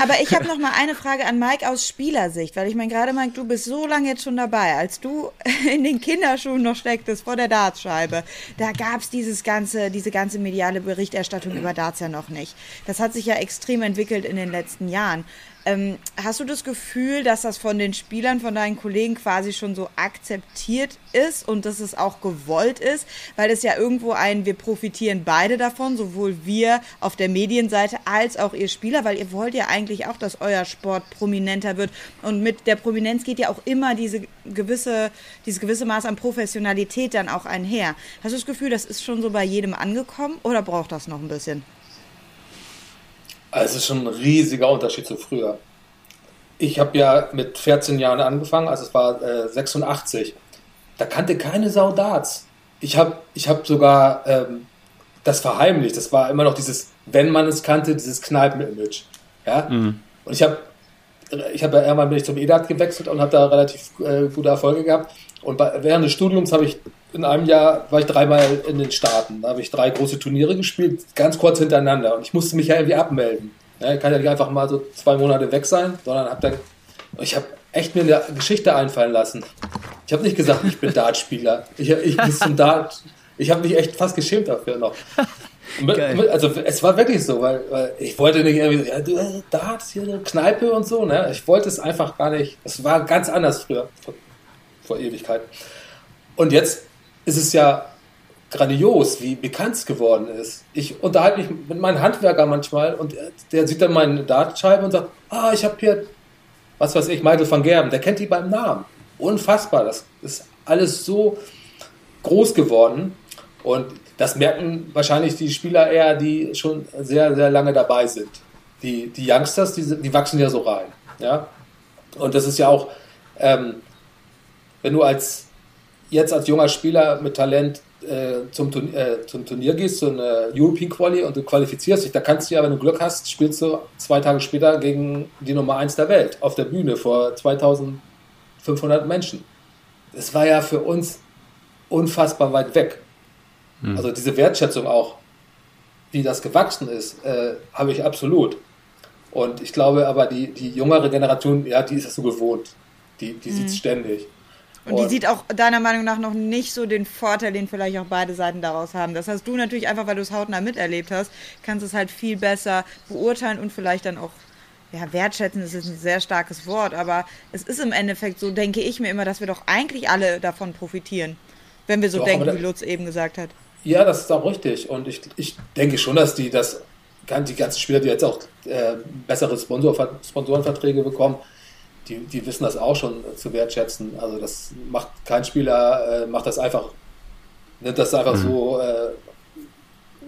aber ich habe noch mal eine Frage an Mike aus Spielersicht, weil ich meine, gerade Mike, du bist so lange jetzt schon dabei. Als du in den Kinderschuhen noch stecktest vor der Dartscheibe, da gab es dieses ganze, diese ganze mediale Berichterstattung über Darts ja noch nicht. Das hat sich ja extrem entwickelt in den letzten Jahren. Ähm, hast du das Gefühl, dass das von den Spielern, von deinen Kollegen quasi schon so akzeptiert ist und dass es auch gewollt ist? Weil es ja irgendwo ein, wir profitieren beide davon, sowohl wir auf der Medienseite als auch ihr Spieler, weil ihr wollt ja eigentlich auch, dass euer Sport prominenter wird. Und mit der Prominenz geht ja auch immer diese gewisse, dieses gewisse Maß an Professionalität dann auch einher. Hast du das Gefühl, das ist schon so bei jedem angekommen oder braucht das noch ein bisschen? Also es ist schon ein riesiger Unterschied zu früher. Ich habe ja mit 14 Jahren angefangen, also es war äh, 86. Da kannte keine Sau Darts. Ich habe ich hab sogar ähm, das verheimlicht. Das war immer noch dieses, wenn man es kannte, dieses Kneipen-Image. Ja? Mhm. Und ich habe ich habe ja irgendwann bin ich zum EDAT gewechselt und habe da relativ äh, gute Erfolge gehabt. Und bei, während des Studiums habe ich in einem Jahr war ich dreimal in den Staaten. Da habe ich drei große Turniere gespielt, ganz kurz hintereinander. Und ich musste mich ja irgendwie abmelden. Ja, ich kann ja nicht einfach mal so zwei Monate weg sein, sondern habe dann, ich habe echt mir eine Geschichte einfallen lassen. Ich habe nicht gesagt, ich bin Dartspieler. Ich, ich zum Dart. Ich habe mich echt fast geschämt dafür noch. Geil. Also es war wirklich so, weil, weil ich wollte nicht irgendwie, ja, du, Darts, hier eine Kneipe und so, ne? Ich wollte es einfach gar nicht. Es war ganz anders früher, vor, vor Ewigkeiten. Und jetzt ist es ja grandios, wie bekannt es geworden ist. Ich unterhalte mich mit meinem Handwerker manchmal und der sieht dann meine Dartscheibe und sagt, ah, ich habe hier, was weiß ich, Michael van Gerben, der kennt die beim Namen. Unfassbar, das ist alles so groß geworden und das merken wahrscheinlich die Spieler eher, die schon sehr, sehr lange dabei sind. Die, die Youngsters, die, die wachsen ja so rein. Ja? Und das ist ja auch, ähm, wenn du als jetzt als junger Spieler mit Talent äh, zum, äh, zum Turnier gehst, zu einer European Quali und du qualifizierst dich, da kannst du ja, wenn du Glück hast, spielst du zwei Tage später gegen die Nummer 1 der Welt auf der Bühne vor 2500 Menschen. Das war ja für uns unfassbar weit weg. Mhm. Also diese Wertschätzung auch. wie das gewachsen ist, äh, habe ich absolut. Und ich glaube aber, die, die jüngere Generation, ja, die ist es so gewohnt. Die, die mhm. sieht es ständig. Und, die sieht auch deiner Meinung nach noch nicht so den Vorteil, den vielleicht auch beide Seiten daraus haben. Das hast du natürlich einfach, weil du es hautnah miterlebt hast, kannst es halt viel besser beurteilen und vielleicht dann auch ja, wertschätzen das ist ein sehr starkes Wort, aber es ist im Endeffekt so, denke ich mir immer, dass wir doch eigentlich alle davon profitieren, wenn wir so doch, denken, wie Lutz eben gesagt hat. Ja, das ist auch richtig. Und ich, ich denke schon, dass die das, die ganzen Spieler, die jetzt auch äh, bessere Sponsor, Sponsorenverträge bekommen, die, die wissen das auch schon zu wertschätzen. Also das macht kein Spieler, äh, macht das einfach, nimmt das einfach mhm. so äh,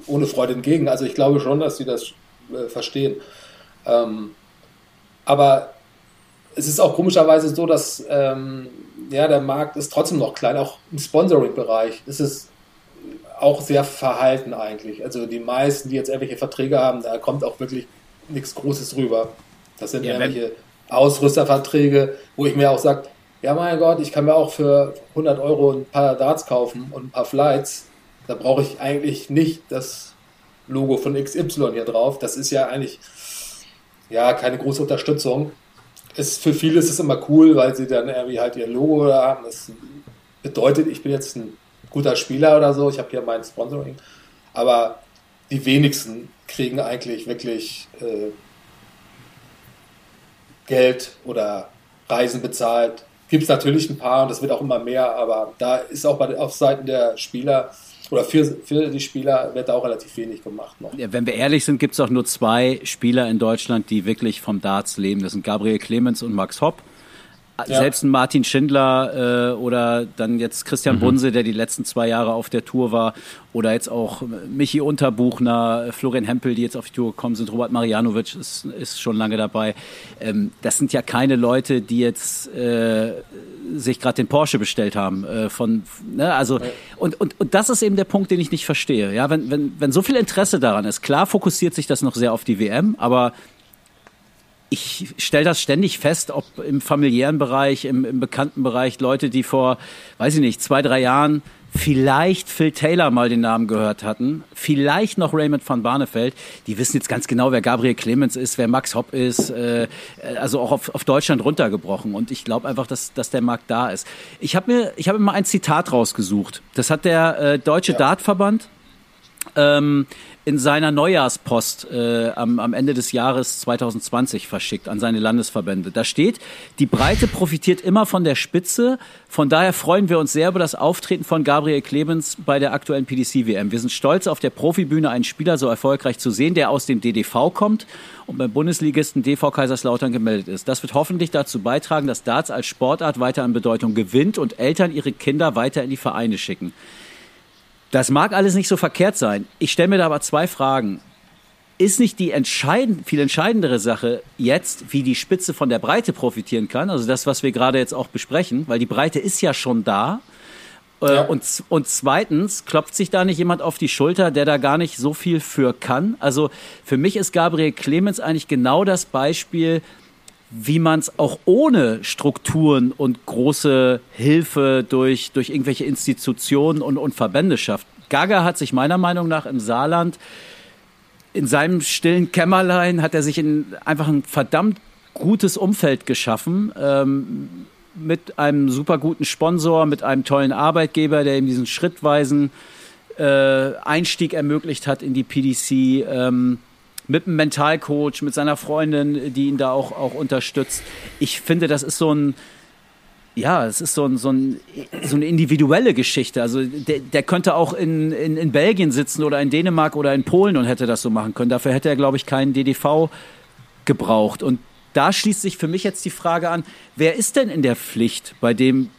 ohne Freude entgegen. Also ich glaube schon, dass sie das äh, verstehen. Ähm, aber es ist auch komischerweise so, dass ähm, ja, der Markt ist trotzdem noch klein, auch im Sponsoring-Bereich ist es auch sehr verhalten eigentlich. Also die meisten, die jetzt irgendwelche Verträge haben, da kommt auch wirklich nichts Großes rüber. Das sind ja, irgendwelche Ausrüsterverträge, wo ich mir auch sage, ja mein Gott, ich kann mir auch für 100 Euro ein paar Darts kaufen und ein paar Flights. Da brauche ich eigentlich nicht das Logo von XY hier drauf. Das ist ja eigentlich ja, keine große Unterstützung. Ist, für viele ist es immer cool, weil sie dann irgendwie halt ihr Logo da haben. Das bedeutet, ich bin jetzt ein guter Spieler oder so, ich habe hier mein Sponsoring. Aber die wenigsten kriegen eigentlich wirklich äh, Geld oder Reisen bezahlt. Gibt es natürlich ein paar und das wird auch immer mehr, aber da ist auch bei, auf Seiten der Spieler oder für, für die Spieler wird da auch relativ wenig gemacht noch. Ja, wenn wir ehrlich sind, gibt es auch nur zwei Spieler in Deutschland, die wirklich vom Darts leben. Das sind Gabriel Clemens und Max Hopp. Ja. Selbst ein Martin Schindler äh, oder dann jetzt Christian mhm. Bunse, der die letzten zwei Jahre auf der Tour war, oder jetzt auch Michi Unterbuchner, Florian Hempel, die jetzt auf die Tour gekommen sind, Robert Marianovic ist, ist schon lange dabei. Ähm, das sind ja keine Leute, die jetzt äh, sich gerade den Porsche bestellt haben. Äh, von, ne, also, und, und, und das ist eben der Punkt, den ich nicht verstehe. Ja, wenn, wenn, wenn so viel Interesse daran ist, klar fokussiert sich das noch sehr auf die WM, aber ich stelle das ständig fest, ob im familiären Bereich, im, im bekannten Bereich Leute, die vor, weiß ich nicht, zwei, drei Jahren vielleicht Phil Taylor mal den Namen gehört hatten, vielleicht noch Raymond van Barneveld, die wissen jetzt ganz genau, wer Gabriel Clemens ist, wer Max Hopp ist, äh, also auch auf, auf Deutschland runtergebrochen. Und ich glaube einfach, dass, dass der Markt da ist. Ich habe mir, ich habe mal ein Zitat rausgesucht. Das hat der äh, Deutsche ja. Dartverband ähm, in seiner Neujahrspost äh, am, am Ende des Jahres 2020 verschickt an seine Landesverbände. Da steht, die Breite profitiert immer von der Spitze. Von daher freuen wir uns sehr über das Auftreten von Gabriel Clemens bei der aktuellen PDC-WM. Wir sind stolz, auf der Profibühne einen Spieler so erfolgreich zu sehen, der aus dem DDV kommt und beim Bundesligisten DV Kaiserslautern gemeldet ist. Das wird hoffentlich dazu beitragen, dass Darts als Sportart weiter an Bedeutung gewinnt und Eltern ihre Kinder weiter in die Vereine schicken. Das mag alles nicht so verkehrt sein. Ich stelle mir da aber zwei Fragen. Ist nicht die entscheidend, viel entscheidendere Sache jetzt, wie die Spitze von der Breite profitieren kann? Also das, was wir gerade jetzt auch besprechen, weil die Breite ist ja schon da. Äh, ja. Und, und zweitens, klopft sich da nicht jemand auf die Schulter, der da gar nicht so viel für kann? Also für mich ist Gabriel Clemens eigentlich genau das Beispiel, wie man es auch ohne Strukturen und große Hilfe durch, durch irgendwelche Institutionen und, und Verbände schafft. Gaga hat sich meiner Meinung nach im Saarland in seinem stillen Kämmerlein hat er sich in einfach ein verdammt gutes Umfeld geschaffen. Ähm, mit einem super guten Sponsor, mit einem tollen Arbeitgeber, der ihm diesen schrittweisen äh, Einstieg ermöglicht hat in die PDC. Ähm, mit einem Mentalcoach, mit seiner Freundin, die ihn da auch, auch unterstützt. Ich finde, das ist so ein, ja, es ist so, ein, so, ein, so eine individuelle Geschichte. Also der, der könnte auch in, in, in Belgien sitzen oder in Dänemark oder in Polen und hätte das so machen können. Dafür hätte er, glaube ich, keinen DDV gebraucht. Und da schließt sich für mich jetzt die Frage an, wer ist denn in der Pflicht bei dem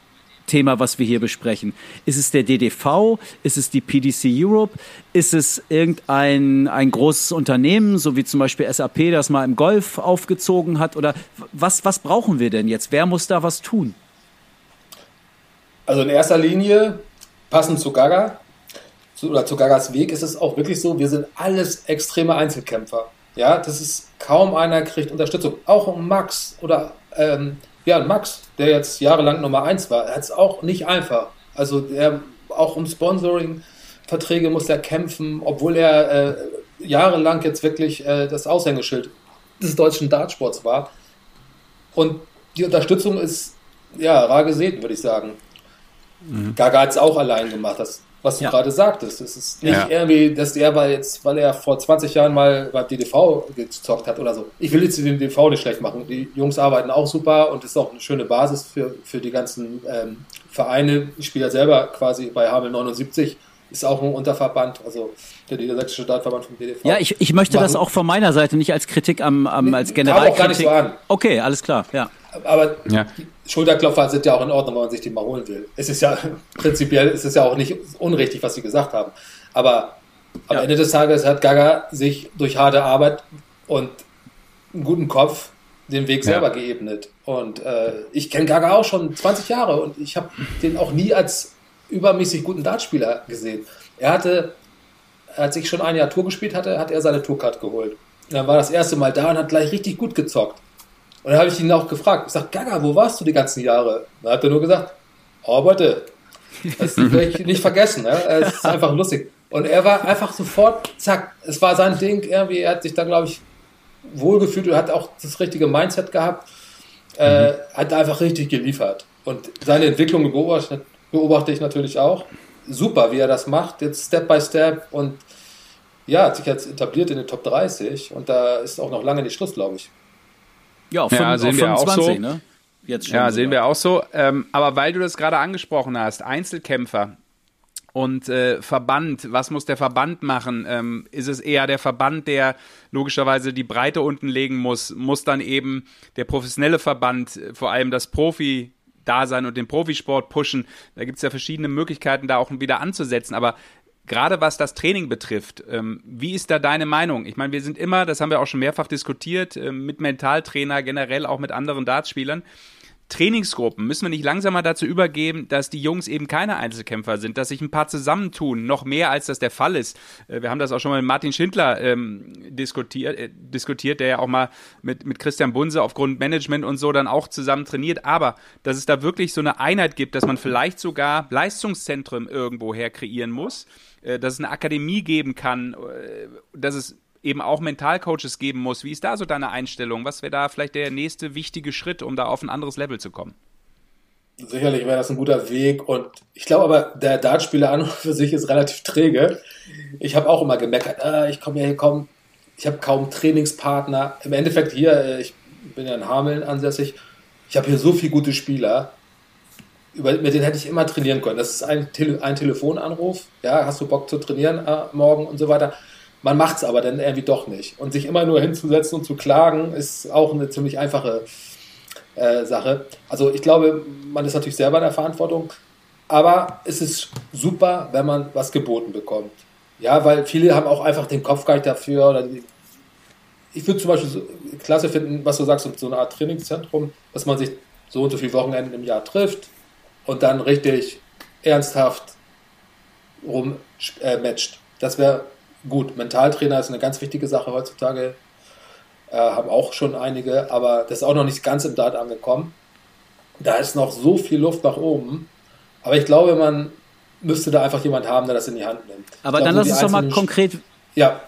Thema, was wir hier besprechen? Ist es der DDV? Ist es die PDC Europe? Ist es irgendein ein großes Unternehmen, so wie zum Beispiel SAP, das mal im Golf aufgezogen hat? Oder was, was brauchen wir denn jetzt? Wer muss da was tun? Also in erster Linie, passend zu Gaga oder zu Gagas Weg, ist es auch wirklich so, wir sind alles extreme Einzelkämpfer. Ja, das ist kaum einer kriegt Unterstützung. Auch Max oder ähm, ja, Max, der jetzt jahrelang Nummer 1 war, hat es auch nicht einfach. Also er, auch um Sponsoring, Verträge muss er kämpfen, obwohl er äh, jahrelang jetzt wirklich äh, das Aushängeschild des deutschen Dartsports war. Und die Unterstützung ist ja rar gesehen, würde ich sagen. Mhm. Gaga hat es auch allein gemacht, das, was du ja. gerade sagtest. Es ist nicht ja. irgendwie, dass er weil jetzt, weil er vor 20 Jahren mal beim DDV gezockt hat oder so. Ich will jetzt den DDV nicht schlecht machen. Die Jungs arbeiten auch super und ist auch eine schöne Basis für, für die ganzen ähm, Vereine. Ich spiele ja selber quasi bei Havel 79 ist auch ein Unterverband, also der Niedersächsische Startverband vom DDV. Ja, ich, ich möchte machen. das auch von meiner Seite nicht als Kritik am, am als Generalkritik. auch gar nicht so an. Okay, alles klar, ja. Aber ja. Schulterklopfer sind ja auch in Ordnung, wenn man sich die mal holen will. Es ist ja prinzipiell ist es ja auch nicht unrichtig, was sie gesagt haben. Aber am ja. Ende des Tages hat Gaga sich durch harte Arbeit und einen guten Kopf den Weg selber ja. geebnet. Und äh, ich kenne Gaga auch schon 20 Jahre und ich habe den auch nie als übermäßig guten Dartspieler gesehen. Er hatte, als ich schon ein Jahr Tour gespielt hatte, hat er seine Tourcard geholt. Und dann war das erste Mal da und hat gleich richtig gut gezockt. Und dann habe ich ihn auch gefragt, ich sage, Gaga, wo warst du die ganzen Jahre? Dann hat er nur gesagt, arbeite. Das werde ich nicht vergessen. Ne? Es ist einfach lustig. Und er war einfach sofort, zack, es war sein Ding irgendwie, er hat sich da, glaube ich, wohlgefühlt und hat auch das richtige Mindset gehabt, äh, hat einfach richtig geliefert. Und seine Entwicklung beobachtet, beobachte ich natürlich auch. Super, wie er das macht, jetzt Step by Step und ja, hat sich jetzt etabliert in den Top 30 und da ist auch noch lange nicht Schluss, glaube ich. Ja, auf, ja, 5, sehen auf 25, wir auch so. ne? Jetzt schon ja, sehen wir auch so. Ähm, aber weil du das gerade angesprochen hast, Einzelkämpfer und äh, Verband, was muss der Verband machen? Ähm, ist es eher der Verband, der logischerweise die Breite unten legen muss? Muss dann eben der professionelle Verband, äh, vor allem das Profi, Dasein und den Profisport pushen. Da gibt es ja verschiedene Möglichkeiten, da auch wieder anzusetzen. Aber gerade was das Training betrifft, ähm, wie ist da deine Meinung? Ich meine, wir sind immer, das haben wir auch schon mehrfach diskutiert, äh, mit Mentaltrainer, generell auch mit anderen Dartspielern. Trainingsgruppen müssen wir nicht langsam mal dazu übergeben, dass die Jungs eben keine Einzelkämpfer sind, dass sich ein paar zusammentun, noch mehr als das der Fall ist. Äh, wir haben das auch schon mal mit Martin Schindler ähm, diskutiert, äh, diskutiert, der ja auch mal mit, mit Christian Bunse aufgrund Management und so dann auch zusammen trainiert. Aber dass es da wirklich so eine Einheit gibt, dass man vielleicht sogar Leistungszentren irgendwo her kreieren muss, äh, dass es eine Akademie geben kann, äh, dass es eben auch Mentalcoaches geben muss. Wie ist da so deine Einstellung? Was wäre da vielleicht der nächste wichtige Schritt, um da auf ein anderes Level zu kommen? Sicherlich wäre das ein guter Weg und ich glaube aber, der Dartspieler an für sich ist relativ träge. Ich habe auch immer gemeckert, ah, ich komme ja hier kaum, ich habe kaum Trainingspartner. Im Endeffekt hier, äh, ich bin ja in Hameln ansässig, ich habe hier so viele gute Spieler, über, mit denen hätte ich immer trainieren können. Das ist ein, Tele ein Telefonanruf, ja, hast du Bock zu trainieren äh, morgen und so weiter. Man macht es aber dann irgendwie doch nicht. Und sich immer nur hinzusetzen und zu klagen, ist auch eine ziemlich einfache äh, Sache. Also ich glaube, man ist natürlich selber in der Verantwortung, aber es ist super, wenn man was geboten bekommt. Ja, weil viele haben auch einfach den Kopf gar nicht dafür. Ich würde zum Beispiel so klasse finden, was du sagst, so eine Art Trainingszentrum, dass man sich so und so viele Wochenenden im Jahr trifft und dann richtig ernsthaft rummatcht. Äh, das wäre gut, Mentaltrainer ist eine ganz wichtige Sache heutzutage. Äh, haben auch schon einige, aber das ist auch noch nicht ganz im Dart angekommen. Da ist noch so viel Luft nach oben. Aber ich glaube, man müsste da einfach jemand haben, der das in die Hand nimmt. Aber dann lass uns doch mal konkret. Ja.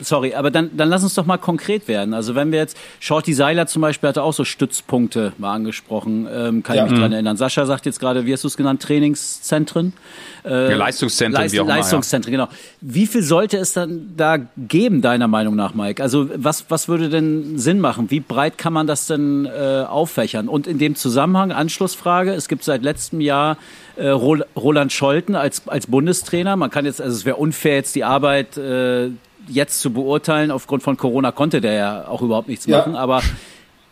Sorry, aber dann, dann lass uns doch mal konkret werden. Also wenn wir jetzt, Shorty Seiler zum Beispiel hatte auch so Stützpunkte mal angesprochen, ähm, kann ja. ich mich dran mhm. erinnern. Sascha sagt jetzt gerade, wie hast du es genannt, Trainingszentren? Äh, ja, Leistungszentren, Leist, wie auch immer, Leistungszentren, ja. genau. Wie viel sollte es dann da geben, deiner Meinung nach, Mike? Also was, was würde denn Sinn machen? Wie breit kann man das denn äh, auffächern? Und in dem Zusammenhang, Anschlussfrage, es gibt seit letztem Jahr äh, Roland Scholten als, als Bundestrainer. Man kann jetzt, also es wäre unfair, jetzt die Arbeit äh, jetzt zu beurteilen. Aufgrund von Corona konnte der ja auch überhaupt nichts ja. machen. Aber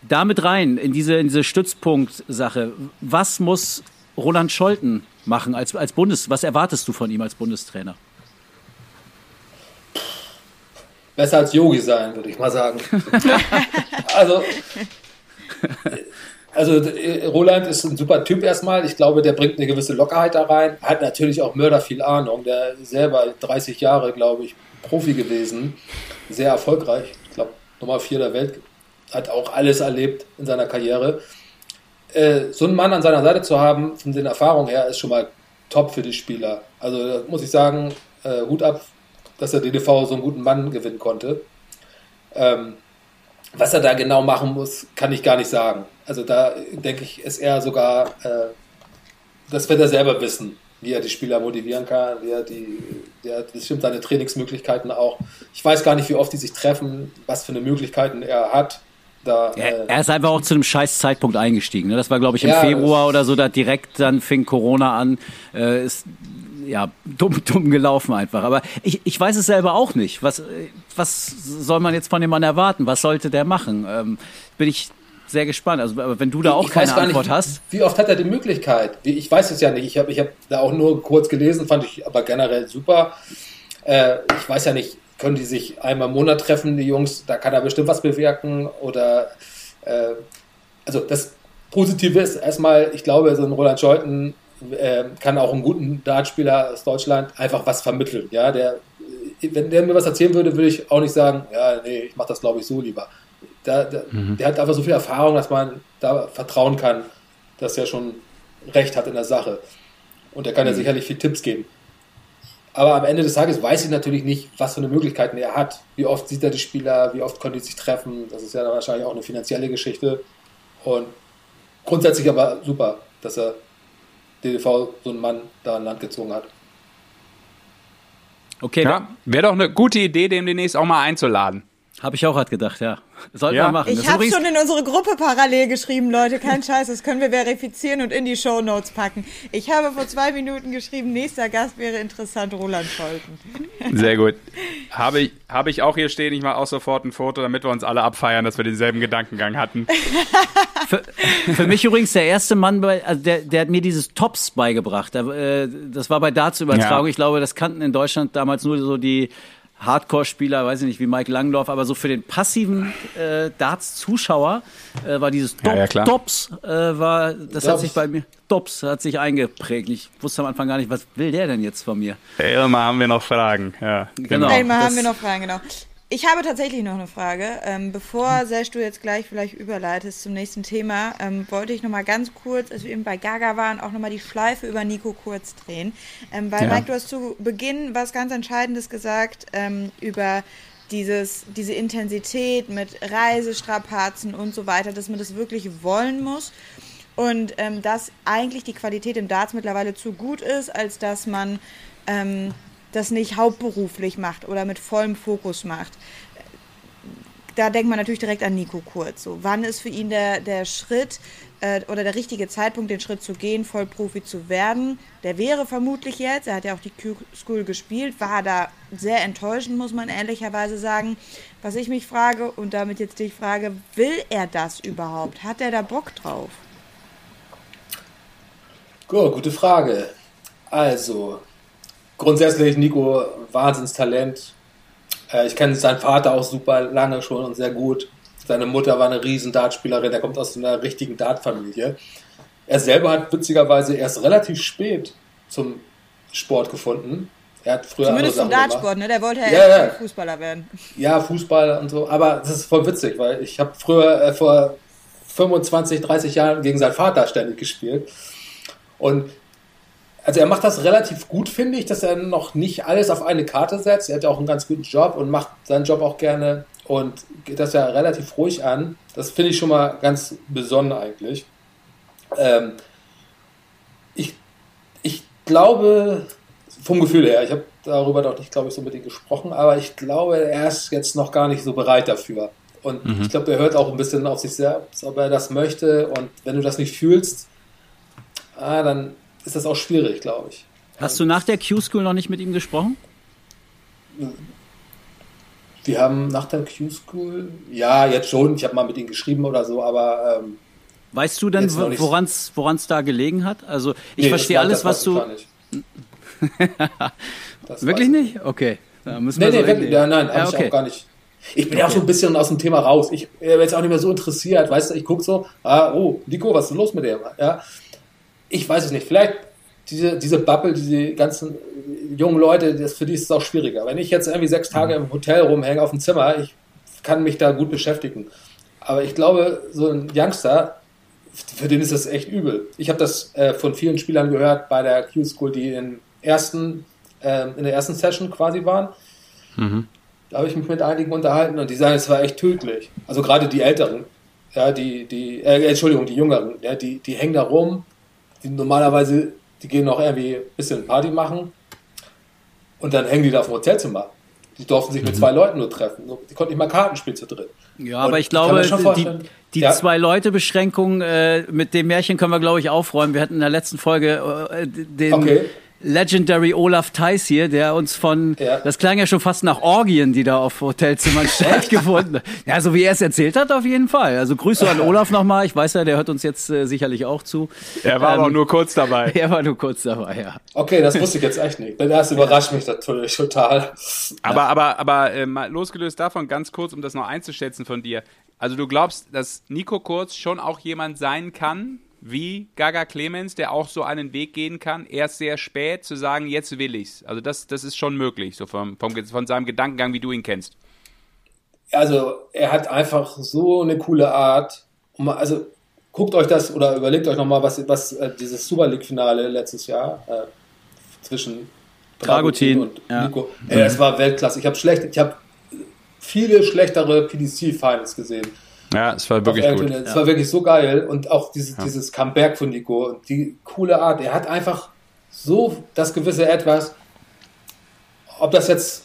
damit rein in diese, in diese Stützpunkt-Sache. Was muss Roland Scholten machen als, als Bundes? Was erwartest du von ihm als Bundestrainer? Besser als Yogi sein, würde ich mal sagen. also, also Roland ist ein super Typ erstmal. Ich glaube, der bringt eine gewisse Lockerheit da rein. Hat natürlich auch Mörder viel Ahnung. Der selber 30 Jahre, glaube ich, Profi gewesen, sehr erfolgreich. Ich glaube, Nummer 4 der Welt, hat auch alles erlebt in seiner Karriere. Äh, so einen Mann an seiner Seite zu haben, von den Erfahrungen her, ist schon mal top für die Spieler. Also muss ich sagen, äh, Hut ab dass er DDV so einen guten Mann gewinnen konnte. Ähm, was er da genau machen muss, kann ich gar nicht sagen. Also da denke ich, ist er sogar, äh, das wird er selber wissen, wie er die Spieler motivieren kann, wie er die, der bestimmt seine Trainingsmöglichkeiten auch. Ich weiß gar nicht, wie oft die sich treffen, was für eine Möglichkeiten er hat. Da, er, äh, er, ist einfach auch zu einem scheiß Zeitpunkt eingestiegen. Ne? Das war, glaube ich, im ja, Februar oder so, da direkt dann fing Corona an. Äh, ist ja dumm, dumm gelaufen einfach. Aber ich, ich weiß es selber auch nicht. Was, was soll man jetzt von dem Mann erwarten? Was sollte der machen? Ähm, bin ich sehr gespannt. Also wenn du da auch ich keine Antwort nicht, hast. Wie oft hat er die Möglichkeit? Ich weiß es ja nicht. Ich habe ich hab da auch nur kurz gelesen, fand ich aber generell super. Äh, ich weiß ja nicht, können die sich einmal im Monat treffen, die Jungs, da kann er bestimmt was bewirken oder äh, also das Positive ist erstmal, ich glaube, so ein Roland Scholten äh, kann auch einen guten Dartspieler aus Deutschland einfach was vermitteln. Ja, der, wenn der mir was erzählen würde, würde ich auch nicht sagen, ja, nee, ich mache das glaube ich so lieber. Der, der, mhm. der, hat einfach so viel Erfahrung, dass man da vertrauen kann, dass er schon recht hat in der Sache. Und er kann mhm. ja sicherlich viel Tipps geben. Aber am Ende des Tages weiß ich natürlich nicht, was für eine Möglichkeiten er hat. Wie oft sieht er die Spieler, wie oft können die sich treffen. Das ist ja wahrscheinlich auch eine finanzielle Geschichte. Und grundsätzlich aber super, dass er DDV so einen Mann da an Land gezogen hat. Okay, ja, wäre doch eine gute Idee, dem demnächst auch mal einzuladen. Habe ich auch gerade gedacht, ja. Sollten ja. wir machen. Ich habe schon in unsere Gruppe parallel geschrieben, Leute, kein Scheiß, das können wir verifizieren und in die Show Notes packen. Ich habe vor zwei Minuten geschrieben, nächster Gast wäre interessant, Roland Scholten. Sehr gut. Habe ich, habe ich auch hier stehen, ich mache auch sofort ein Foto, damit wir uns alle abfeiern, dass wir denselben Gedankengang hatten. für, für, mich übrigens der erste Mann, bei, also der, der hat mir dieses Tops beigebracht. Äh, das war bei Darts-Übertragung. Ja. Ich glaube, das kannten in Deutschland damals nur so die Hardcore-Spieler, weiß ich nicht, wie Mike Langdorf, aber so für den passiven äh, Darts-Zuschauer äh, war dieses Dop, ja, ja, Dops, äh, war, das Dops. hat sich bei mir, Dops hat sich eingeprägt. Ich wusste am Anfang gar nicht, was will der denn jetzt von mir? Elmar haben wir noch Fragen, ja. Genau. Elmar haben wir noch Fragen, genau. Ich habe tatsächlich noch eine Frage. Ähm, bevor Sesh du jetzt gleich vielleicht überleitest zum nächsten Thema, ähm, wollte ich noch mal ganz kurz, als wir eben bei Gaga waren, auch noch mal die Schleife über Nico kurz drehen. Ähm, weil, ja. Mike, du hast zu Beginn was ganz Entscheidendes gesagt ähm, über dieses, diese Intensität mit Reisestrapazen und so weiter, dass man das wirklich wollen muss. Und ähm, dass eigentlich die Qualität im Darts mittlerweile zu gut ist, als dass man ähm, das nicht hauptberuflich macht oder mit vollem Fokus macht. Da denkt man natürlich direkt an Nico Kurz. So, wann ist für ihn der, der Schritt äh, oder der richtige Zeitpunkt, den Schritt zu gehen, Vollprofi zu werden? Der wäre vermutlich jetzt. Er hat ja auch die Q-School gespielt, war da sehr enttäuschend, muss man ehrlicherweise sagen. Was ich mich frage und damit jetzt dich frage, will er das überhaupt? Hat er da Bock drauf? Gut, gute Frage. Also, grundsätzlich Nico Wahnsinnstalent. Äh, ich kenne seinen Vater auch super lange schon und sehr gut. Seine Mutter war eine riesen Dartspielerin, er kommt aus einer richtigen Dartfamilie. Er selber hat witzigerweise erst relativ spät zum Sport gefunden. Er hat früher Zumindest zum Dartsport, ne? Der wollte ja, ja, ja, Fußballer werden. Ja, Fußball und so. Aber das ist voll witzig, weil ich habe früher äh, vor 25, 30 Jahren gegen seinen Vater ständig gespielt. Und also er macht das relativ gut, finde ich, dass er noch nicht alles auf eine Karte setzt. Er hat ja auch einen ganz guten Job und macht seinen Job auch gerne und geht das ja relativ ruhig an. Das finde ich schon mal ganz besonders eigentlich. Ähm, ich, ich glaube, vom Gefühl her, ich habe darüber noch nicht, glaube ich, so mit ihm gesprochen, aber ich glaube, er ist jetzt noch gar nicht so bereit dafür. Und mhm. ich glaube, er hört auch ein bisschen auf sich selbst, ob er das möchte. Und wenn du das nicht fühlst, ah, dann ist das auch schwierig, glaube ich. Hast du nach der Q-School noch nicht mit ihm gesprochen? Wir haben nach der Q-School, ja, jetzt schon, ich habe mal mit ihm geschrieben oder so, aber. Ähm, weißt du denn, woran es da gelegen hat? Also, ich nee, verstehe alles, was du. Wirklich nicht? Okay. Da müssen wir nee, so nee, ja, nein, ja, okay. ich auch gar nicht. Ich bin ja auch so ein bisschen aus dem Thema raus. Ich bin jetzt auch nicht mehr so interessiert. Weißt du, ich gucke so, ah, oh, Nico, was ist los mit dem? Ja ich weiß es nicht, vielleicht diese, diese Bubble, diese ganzen jungen Leute, das, für die ist es auch schwieriger. Wenn ich jetzt irgendwie sechs Tage im Hotel rumhänge auf dem Zimmer, ich kann mich da gut beschäftigen. Aber ich glaube, so ein Youngster, für den ist das echt übel. Ich habe das äh, von vielen Spielern gehört bei der Q-School, die in, ersten, äh, in der ersten Session quasi waren. Mhm. Da habe ich mich mit einigen unterhalten und die sagen, es war echt tödlich. Also gerade die Älteren, ja, die, die, äh, Entschuldigung, die Jüngeren, ja, die, die hängen da rum, die normalerweise, die gehen noch irgendwie ein bisschen Party machen und dann hängen die da auf dem Hotelzimmer. Die durften sich mit mhm. zwei Leuten nur treffen. Die konnten nicht mal Karten spielen zu dritt. Ja, und aber ich glaube, die, die ja. Zwei-Leute-Beschränkung äh, mit dem Märchen können wir, glaube ich, aufräumen. Wir hatten in der letzten Folge äh, den, okay. Legendary Olaf Theis hier, der uns von, ja. das klang ja schon fast nach Orgien, die da auf Hotelzimmern stattgefunden haben. Ja, so wie er es erzählt hat, auf jeden Fall. Also Grüße an Olaf nochmal. Ich weiß ja, der hört uns jetzt äh, sicherlich auch zu. Er war ähm, aber nur kurz dabei. Er war nur kurz dabei, ja. Okay, das wusste ich jetzt echt nicht. Das überrascht mich natürlich total. Aber, ja. aber, aber äh, mal losgelöst davon, ganz kurz, um das noch einzuschätzen von dir. Also du glaubst, dass Nico Kurz schon auch jemand sein kann, wie Gaga Clemens, der auch so einen Weg gehen kann, erst sehr spät zu sagen, jetzt will ich's. Also das, das ist schon möglich, so vom, vom, von seinem Gedankengang, wie du ihn kennst. Also er hat einfach so eine coole Art. Also guckt euch das oder überlegt euch nochmal, was, was äh, dieses Super League-Finale letztes Jahr äh, zwischen Dragutin und ja. Nico. Ey, das war Weltklasse. Ich habe schlecht, ich habe viele schlechtere PDC-Finals gesehen. Ja, es war wirklich gut. Es ja. war wirklich so geil und auch dieses, ja. dieses Comeback von Nico und die coole Art. Er hat einfach so das gewisse Etwas, ob das jetzt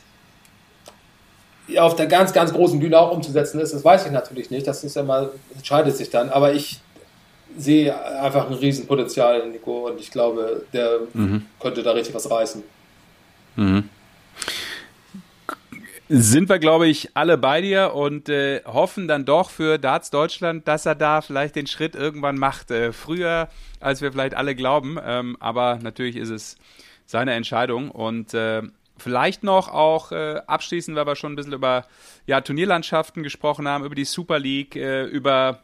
auf der ganz, ganz großen Bühne auch umzusetzen ist, das weiß ich natürlich nicht. Das ist ja mal, entscheidet sich dann. Aber ich sehe einfach ein Riesenpotenzial in Nico und ich glaube, der mhm. könnte da richtig was reißen. Mhm sind wir, glaube ich, alle bei dir und äh, hoffen dann doch für Darts Deutschland, dass er da vielleicht den Schritt irgendwann macht. Äh, früher, als wir vielleicht alle glauben. Ähm, aber natürlich ist es seine Entscheidung. Und äh, vielleicht noch auch äh, abschließend, weil wir schon ein bisschen über ja, Turnierlandschaften gesprochen haben, über die Super League, äh, über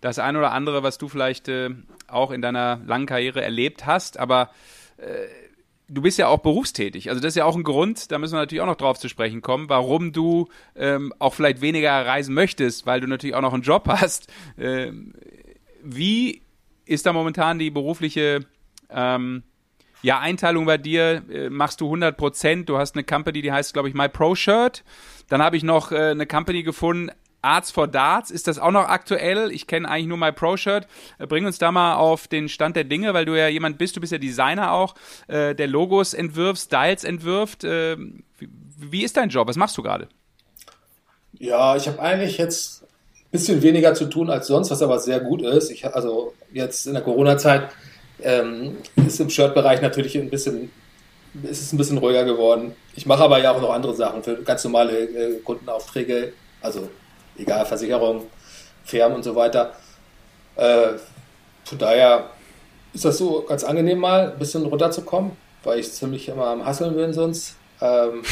das ein oder andere, was du vielleicht äh, auch in deiner langen Karriere erlebt hast. Aber du bist ja auch berufstätig. Also das ist ja auch ein Grund, da müssen wir natürlich auch noch drauf zu sprechen kommen, warum du ähm, auch vielleicht weniger reisen möchtest, weil du natürlich auch noch einen Job hast. Ähm, wie ist da momentan die berufliche ähm, ja, Einteilung bei dir? Äh, machst du 100 Prozent? Du hast eine Company, die heißt, glaube ich, My Pro Shirt. Dann habe ich noch äh, eine Company gefunden, Arts for Darts, ist das auch noch aktuell? Ich kenne eigentlich nur My Pro Shirt. Äh, bring uns da mal auf den Stand der Dinge, weil du ja jemand bist, du bist ja Designer auch, äh, der Logos entwirft, Styles entwirft. Äh, wie, wie, ist dein Job? Was machst du gerade? Ja, ich habe eigentlich jetzt ein bisschen weniger zu tun als sonst, was aber sehr gut ist. Ich, also jetzt in der Corona-Zeit ähm, ist im Shirt-Bereich natürlich ein bisschen ist ein bisschen ruhiger geworden. Ich mache aber ja auch noch andere Sachen für ganz normale äh, Kundenaufträge, also egal Versicherung, Firmen und so weiter. Äh, von daher ist das so ganz angenehm mal ein bisschen runterzukommen, weil ich ziemlich immer am Hasseln bin sonst. Ähm,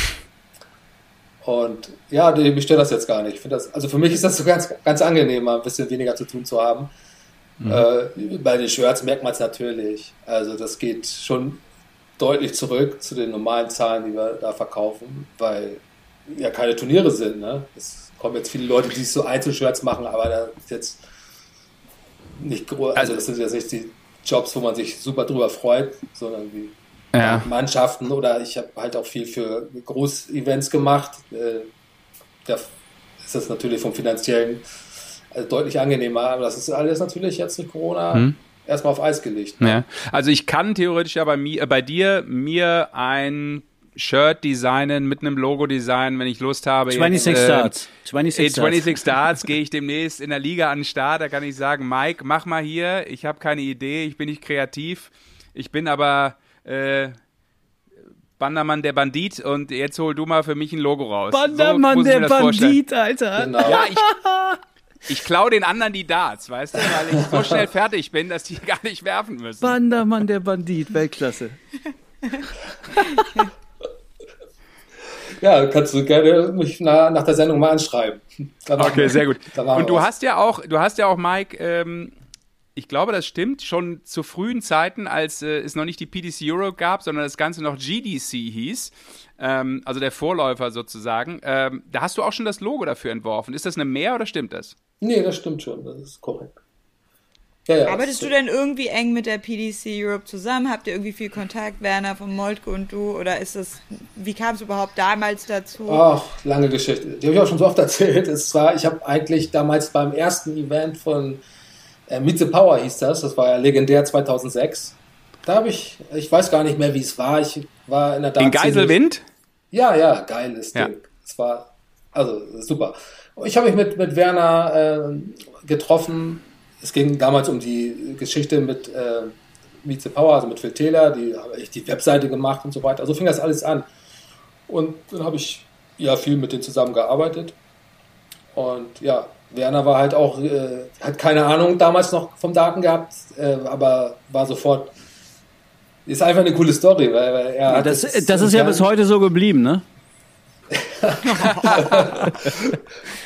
und ja, ich stört das jetzt gar nicht. Ich das, also für mich ist das so ganz, ganz angenehm, mal ein bisschen weniger zu tun zu haben. Mhm. Äh, bei den Shirts merkt man es natürlich. Also das geht schon deutlich zurück zu den normalen Zahlen, die wir da verkaufen, weil ja keine Turniere sind. Ne? Das kommen jetzt viele Leute, die so Einzelshirts machen, aber da ist jetzt nicht groß, also das sind jetzt nicht die Jobs, wo man sich super drüber freut, sondern wie ja. Mannschaften oder ich habe halt auch viel für Großevents gemacht. Äh, da ist das natürlich vom finanziellen also deutlich angenehmer, aber das ist alles natürlich jetzt durch Corona hm. erstmal auf Eis gelegt. Ne? Ja. Also ich kann theoretisch ja bei, mir, äh, bei dir mir ein Shirt designen, mit einem Logo designen, wenn ich Lust habe. 26 äh, Starts. 26 Starts. 26 Starts gehe ich demnächst in der Liga an den Start. Da kann ich sagen, Mike, mach mal hier. Ich habe keine Idee, ich bin nicht kreativ. Ich bin aber äh, Bandermann der Bandit und jetzt hol du mal für mich ein Logo raus. Bandermann so der Bandit, Alter. Genau. Ja, ich, ich klaue den anderen die Darts, weißt du, weil ich so schnell fertig bin, dass die gar nicht werfen müssen. Bandermann der Bandit, Weltklasse. Ja, kannst du gerne mich nach, nach der Sendung mal anschreiben. okay, sehr gut. Und du hast ja auch, du hast ja auch, Mike, ähm, ich glaube, das stimmt, schon zu frühen Zeiten, als äh, es noch nicht die PDC Euro gab, sondern das Ganze noch GDC hieß, ähm, also der Vorläufer sozusagen, ähm, da hast du auch schon das Logo dafür entworfen. Ist das eine Mehr oder stimmt das? Nee, das stimmt schon, das ist korrekt. Ja, ja, Arbeitest du denn irgendwie eng mit der PDC Europe zusammen? Habt ihr irgendwie viel Kontakt, Werner von Moltke und du? Oder ist das, wie kam es überhaupt damals dazu? Ach, lange Geschichte. Die habe ich auch schon so oft erzählt. Es war, ich habe eigentlich damals beim ersten Event von äh, Meet the Power hieß das, das war ja legendär 2006. Da habe ich, ich weiß gar nicht mehr, wie es war. Ich war in der Dark In Geiselwind? Ja, ja, geiles ja. Ding. Es war, also super. Ich habe mich mit, mit Werner äh, getroffen es ging damals um die Geschichte mit äh, the Power, also mit Phil Taylor, die habe ich die Webseite gemacht und so weiter. Also fing das alles an. Und dann habe ich ja viel mit denen zusammengearbeitet. Und ja, Werner war halt auch, äh, hat keine Ahnung damals noch vom Daten gehabt, äh, aber war sofort. Ist einfach eine coole Story, weil, weil er. Ja, das, das, das ist ja bis heute so geblieben, ne?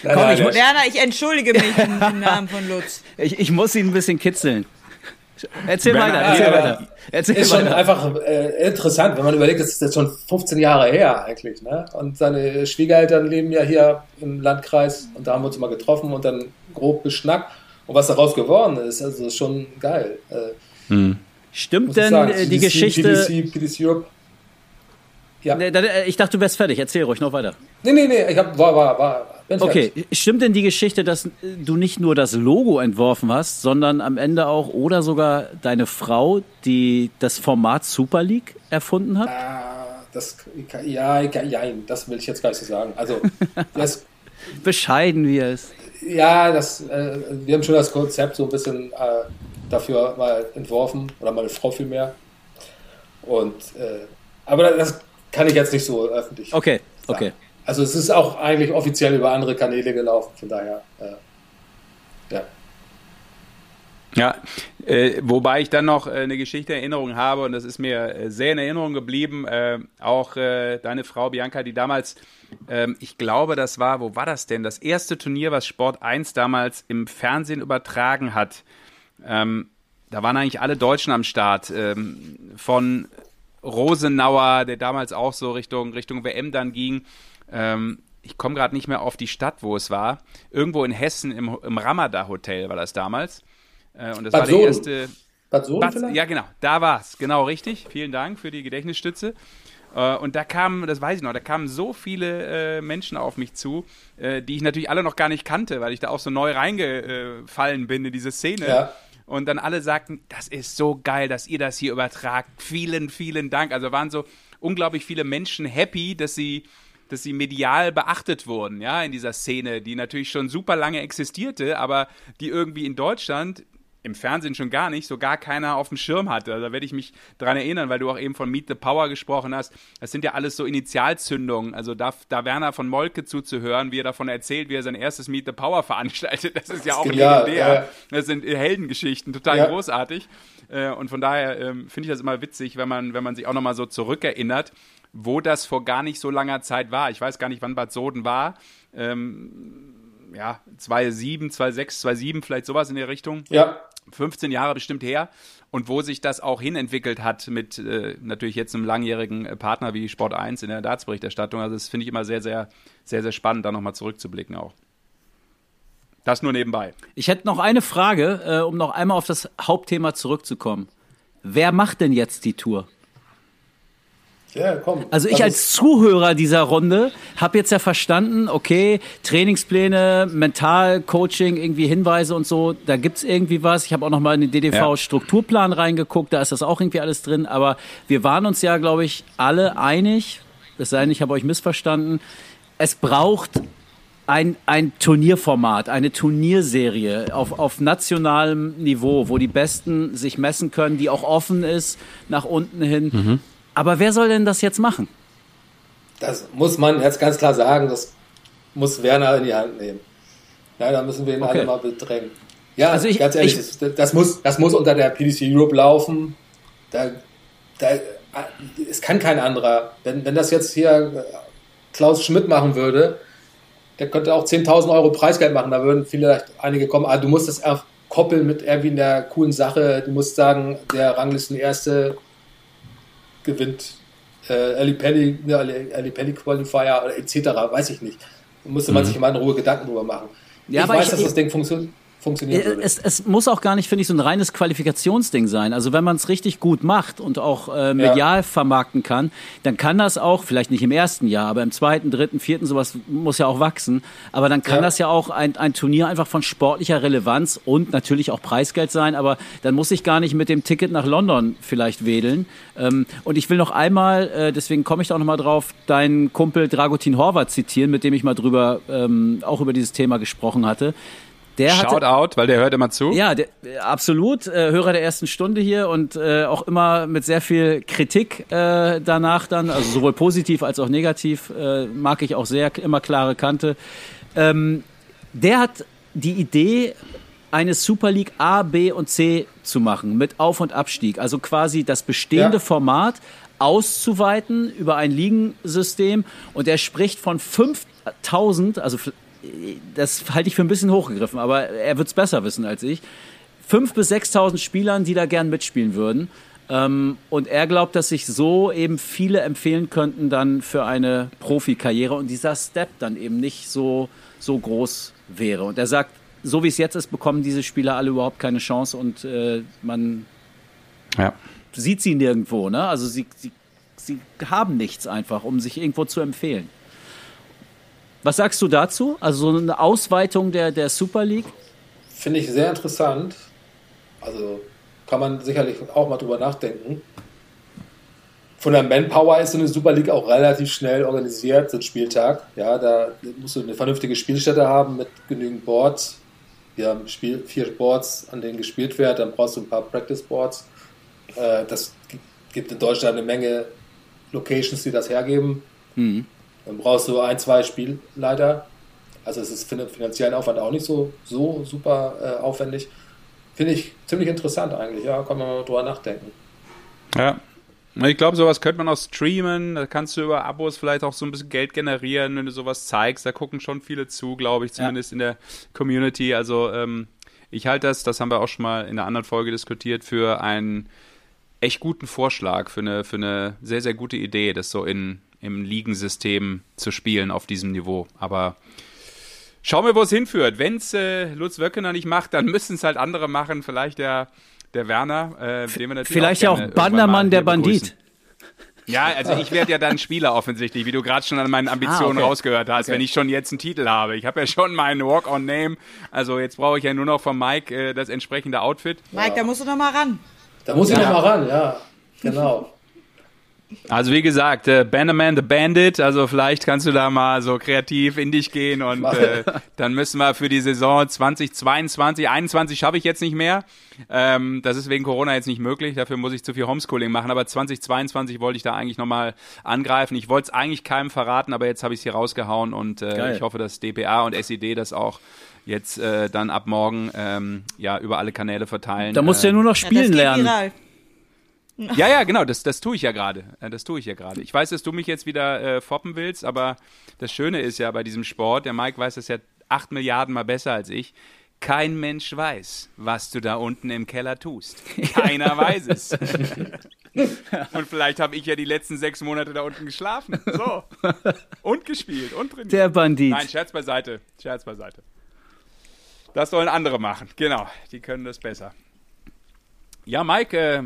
nein, Komm, ich, Werner, ich entschuldige mich im Namen von Lutz. Ich, ich muss ihn ein bisschen kitzeln. Erzähl Werner, weiter, erzähl ja, weiter. Erzähl ist weiter. schon einfach äh, interessant, wenn man überlegt, das ist jetzt schon 15 Jahre her eigentlich. Ne? Und seine Schwiegereltern leben ja hier im Landkreis und da haben wir uns mal getroffen und dann grob beschnackt. Und was daraus geworden ist, also ist schon geil. Äh, hm. Stimmt denn sagen, die PDC, Geschichte... PDC, PDC Europe, ja. Äh, ich dachte, du wärst fertig. Erzähl ruhig noch weiter. Nee, nee, nee. Ich hab, war, war, war, okay, fertig. stimmt denn die Geschichte, dass du nicht nur das Logo entworfen hast, sondern am Ende auch oder sogar deine Frau, die das Format Super League erfunden hat? Ah, das, ja, ja, das will ich jetzt gar nicht so sagen. Also, das, bescheiden wie es. Ja, das, äh, wir haben schon das Konzept so ein bisschen äh, dafür mal entworfen oder meine Frau vielmehr. Und äh, aber das kann ich jetzt nicht so öffentlich. Okay, sagen. okay. Also es ist auch eigentlich offiziell über andere Kanäle gelaufen, von daher, äh, ja. Ja, äh, wobei ich dann noch äh, eine Geschichte Erinnerung habe und das ist mir äh, sehr in Erinnerung geblieben. Äh, auch äh, deine Frau Bianca, die damals, ähm, ich glaube, das war, wo war das denn? Das erste Turnier, was Sport 1 damals im Fernsehen übertragen hat. Ähm, da waren eigentlich alle Deutschen am Start. Ähm, von Rosenauer, der damals auch so Richtung, Richtung WM dann ging. Ähm, ich komme gerade nicht mehr auf die Stadt, wo es war. Irgendwo in Hessen im, im Ramada Hotel war das damals. Äh, und das Bad war der erste. Bad Sohn Bad, Ja, genau, da war es. Genau richtig. Vielen Dank für die Gedächtnisstütze. Äh, und da kamen, das weiß ich noch, da kamen so viele äh, Menschen auf mich zu, äh, die ich natürlich alle noch gar nicht kannte, weil ich da auch so neu reingefallen bin in diese Szene. Ja und dann alle sagten, das ist so geil, dass ihr das hier übertragt. Vielen, vielen Dank. Also waren so unglaublich viele Menschen happy, dass sie dass sie medial beachtet wurden, ja, in dieser Szene, die natürlich schon super lange existierte, aber die irgendwie in Deutschland im Fernsehen schon gar nicht, so gar keiner auf dem Schirm hatte. Also da werde ich mich dran erinnern, weil du auch eben von Meet the Power gesprochen hast. Das sind ja alles so Initialzündungen. Also da, da Werner von Molke zuzuhören, wie er davon erzählt, wie er sein erstes Meet the Power veranstaltet, das ist ja auch legendär. Ja. Das sind Heldengeschichten, total ja. großartig. Äh, und von daher ähm, finde ich das immer witzig, wenn man, wenn man sich auch nochmal so zurückerinnert, wo das vor gar nicht so langer Zeit war. Ich weiß gar nicht, wann Bad Soden war. Ähm, ja, 2,7, 2,6, 2,7, vielleicht sowas in der Richtung. Ja. 15 Jahre bestimmt her und wo sich das auch hinentwickelt hat mit äh, natürlich jetzt einem langjährigen äh, Partner wie Sport 1 in der Dartsberichterstattung. Also das finde ich immer sehr, sehr, sehr, sehr spannend, da nochmal zurückzublicken auch. Das nur nebenbei. Ich hätte noch eine Frage, äh, um noch einmal auf das Hauptthema zurückzukommen. Wer macht denn jetzt die Tour? Ja, komm. Also ich als Zuhörer dieser Runde habe jetzt ja verstanden, okay, Trainingspläne, Mentalcoaching, irgendwie Hinweise und so, da gibt's irgendwie was. Ich habe auch noch mal in den DDV-Strukturplan reingeguckt, da ist das auch irgendwie alles drin. Aber wir waren uns ja, glaube ich, alle einig, es sei denn, ich habe euch missverstanden, es braucht ein, ein Turnierformat, eine Turnierserie auf, auf nationalem Niveau, wo die Besten sich messen können, die auch offen ist nach unten hin. Mhm. Aber wer soll denn das jetzt machen? Das muss man jetzt ganz klar sagen, das muss Werner in die Hand nehmen. Ja, da müssen wir ihn okay. alle mal bedrängen. Ja, also ich, ganz ehrlich, ich, das, das, muss, das muss unter der PDC Europe laufen. Da, da, es kann kein anderer. Wenn, wenn das jetzt hier Klaus Schmidt machen würde, der könnte auch 10.000 Euro Preisgeld machen. Da würden vielleicht einige kommen. Aber du musst das koppeln mit irgendwie einer coolen Sache. Du musst sagen, der Ranglisten Erste gewinnt äh, Ali Penny, ne, Ali Penny Qualifier oder etc., weiß ich nicht. Da musste man mhm. sich immer in Ruhe Gedanken drüber machen. Ja, ich weiß, ich, dass das Ding funktioniert. Funktionieren würde. Es, es muss auch gar nicht, finde ich, so ein reines Qualifikationsding sein. Also wenn man es richtig gut macht und auch äh, medial ja. vermarkten kann, dann kann das auch, vielleicht nicht im ersten Jahr, aber im zweiten, dritten, vierten, sowas muss ja auch wachsen. Aber dann kann ja. das ja auch ein, ein Turnier einfach von sportlicher Relevanz und natürlich auch Preisgeld sein. Aber dann muss ich gar nicht mit dem Ticket nach London vielleicht wedeln. Ähm, und ich will noch einmal, äh, deswegen komme ich da auch nochmal drauf, deinen Kumpel Dragutin Horvath zitieren, mit dem ich mal drüber, ähm, auch über dieses Thema gesprochen hatte. Der hatte, Shout out, weil der hört immer zu. Ja, der, absolut. Äh, Hörer der ersten Stunde hier und äh, auch immer mit sehr viel Kritik äh, danach dann, also sowohl positiv als auch negativ, äh, mag ich auch sehr, immer klare Kante. Ähm, der hat die Idee, eine Super League A, B und C zu machen mit Auf- und Abstieg. Also quasi das bestehende ja. Format auszuweiten über ein Ligensystem. Und er spricht von 5000, also das halte ich für ein bisschen hochgegriffen, aber er wird es besser wissen als ich. 5.000 bis 6.000 Spielern, die da gern mitspielen würden. Ähm, und er glaubt, dass sich so eben viele empfehlen könnten dann für eine Profikarriere und dieser Step dann eben nicht so, so groß wäre. Und er sagt, so wie es jetzt ist, bekommen diese Spieler alle überhaupt keine Chance und äh, man ja. sieht sie nirgendwo. Ne? Also sie, sie, sie haben nichts einfach, um sich irgendwo zu empfehlen. Was sagst du dazu? Also so eine Ausweitung der, der Super League? Finde ich sehr interessant. Also kann man sicherlich auch mal drüber nachdenken. Von der Manpower ist so eine Super League auch relativ schnell organisiert, so ein Spieltag. Ja, da musst du eine vernünftige Spielstätte haben mit genügend Boards. Wir haben Spiel, vier Boards, an denen gespielt wird. Dann brauchst du ein paar Practice Boards. Äh, das gibt in Deutschland eine Menge Locations, die das hergeben. Mhm. Dann brauchst du ein, zwei Spielleiter. Also es ist für den finanziellen Aufwand auch nicht so, so super äh, aufwendig. Finde ich ziemlich interessant eigentlich, ja, kann man mal drüber nachdenken. Ja. Ich glaube, sowas könnte man auch streamen. Da kannst du über Abos vielleicht auch so ein bisschen Geld generieren, wenn du sowas zeigst. Da gucken schon viele zu, glaube ich, zumindest ja. in der Community. Also ähm, ich halte das, das haben wir auch schon mal in einer anderen Folge diskutiert, für einen echt guten Vorschlag, für eine, für eine sehr, sehr gute Idee, das so in, im Ligensystem zu spielen auf diesem Niveau. Aber schauen wir, wo es hinführt. Wenn es äh, Lutz Wöckener nicht macht, dann müssen es halt andere machen. Vielleicht der, der Werner, äh, den wir natürlich Vielleicht auch, auch Bandermann, der Bandit. Ja, also ich werde ja dann Spieler offensichtlich, wie du gerade schon an meinen Ambitionen ah, okay. rausgehört hast, okay. wenn ich schon jetzt einen Titel habe. Ich habe ja schon meinen Walk-on-Name, also jetzt brauche ich ja nur noch von Mike äh, das entsprechende Outfit. Mike, ja. da musst du noch mal ran. Da muss ich ja. noch mal ran, ja, genau. Also wie gesagt, äh, Bannerman the Bandit, also vielleicht kannst du da mal so kreativ in dich gehen und äh, dann müssen wir für die Saison 2022, 21 schaffe ich jetzt nicht mehr. Ähm, das ist wegen Corona jetzt nicht möglich, dafür muss ich zu viel Homeschooling machen, aber 2022 wollte ich da eigentlich nochmal angreifen. Ich wollte es eigentlich keinem verraten, aber jetzt habe ich es hier rausgehauen und äh, ich hoffe, dass DPA und SED das auch jetzt äh, dann ab morgen ähm, ja über alle Kanäle verteilen. Da musst du ja nur noch spielen ja, lernen. Viral. Ja, ja, genau, das, das tue ich ja gerade. Äh, das tue ich ja gerade. Ich weiß, dass du mich jetzt wieder äh, foppen willst, aber das Schöne ist ja bei diesem Sport, der Mike weiß das ja acht Milliarden mal besser als ich. Kein Mensch weiß, was du da unten im Keller tust. Keiner weiß es. und vielleicht habe ich ja die letzten sechs Monate da unten geschlafen. So. Und gespielt und trainiert. Der Bandit. Nein, Scherz beiseite. Scherz beiseite. Das sollen andere machen. Genau, die können das besser. Ja, Mike, äh,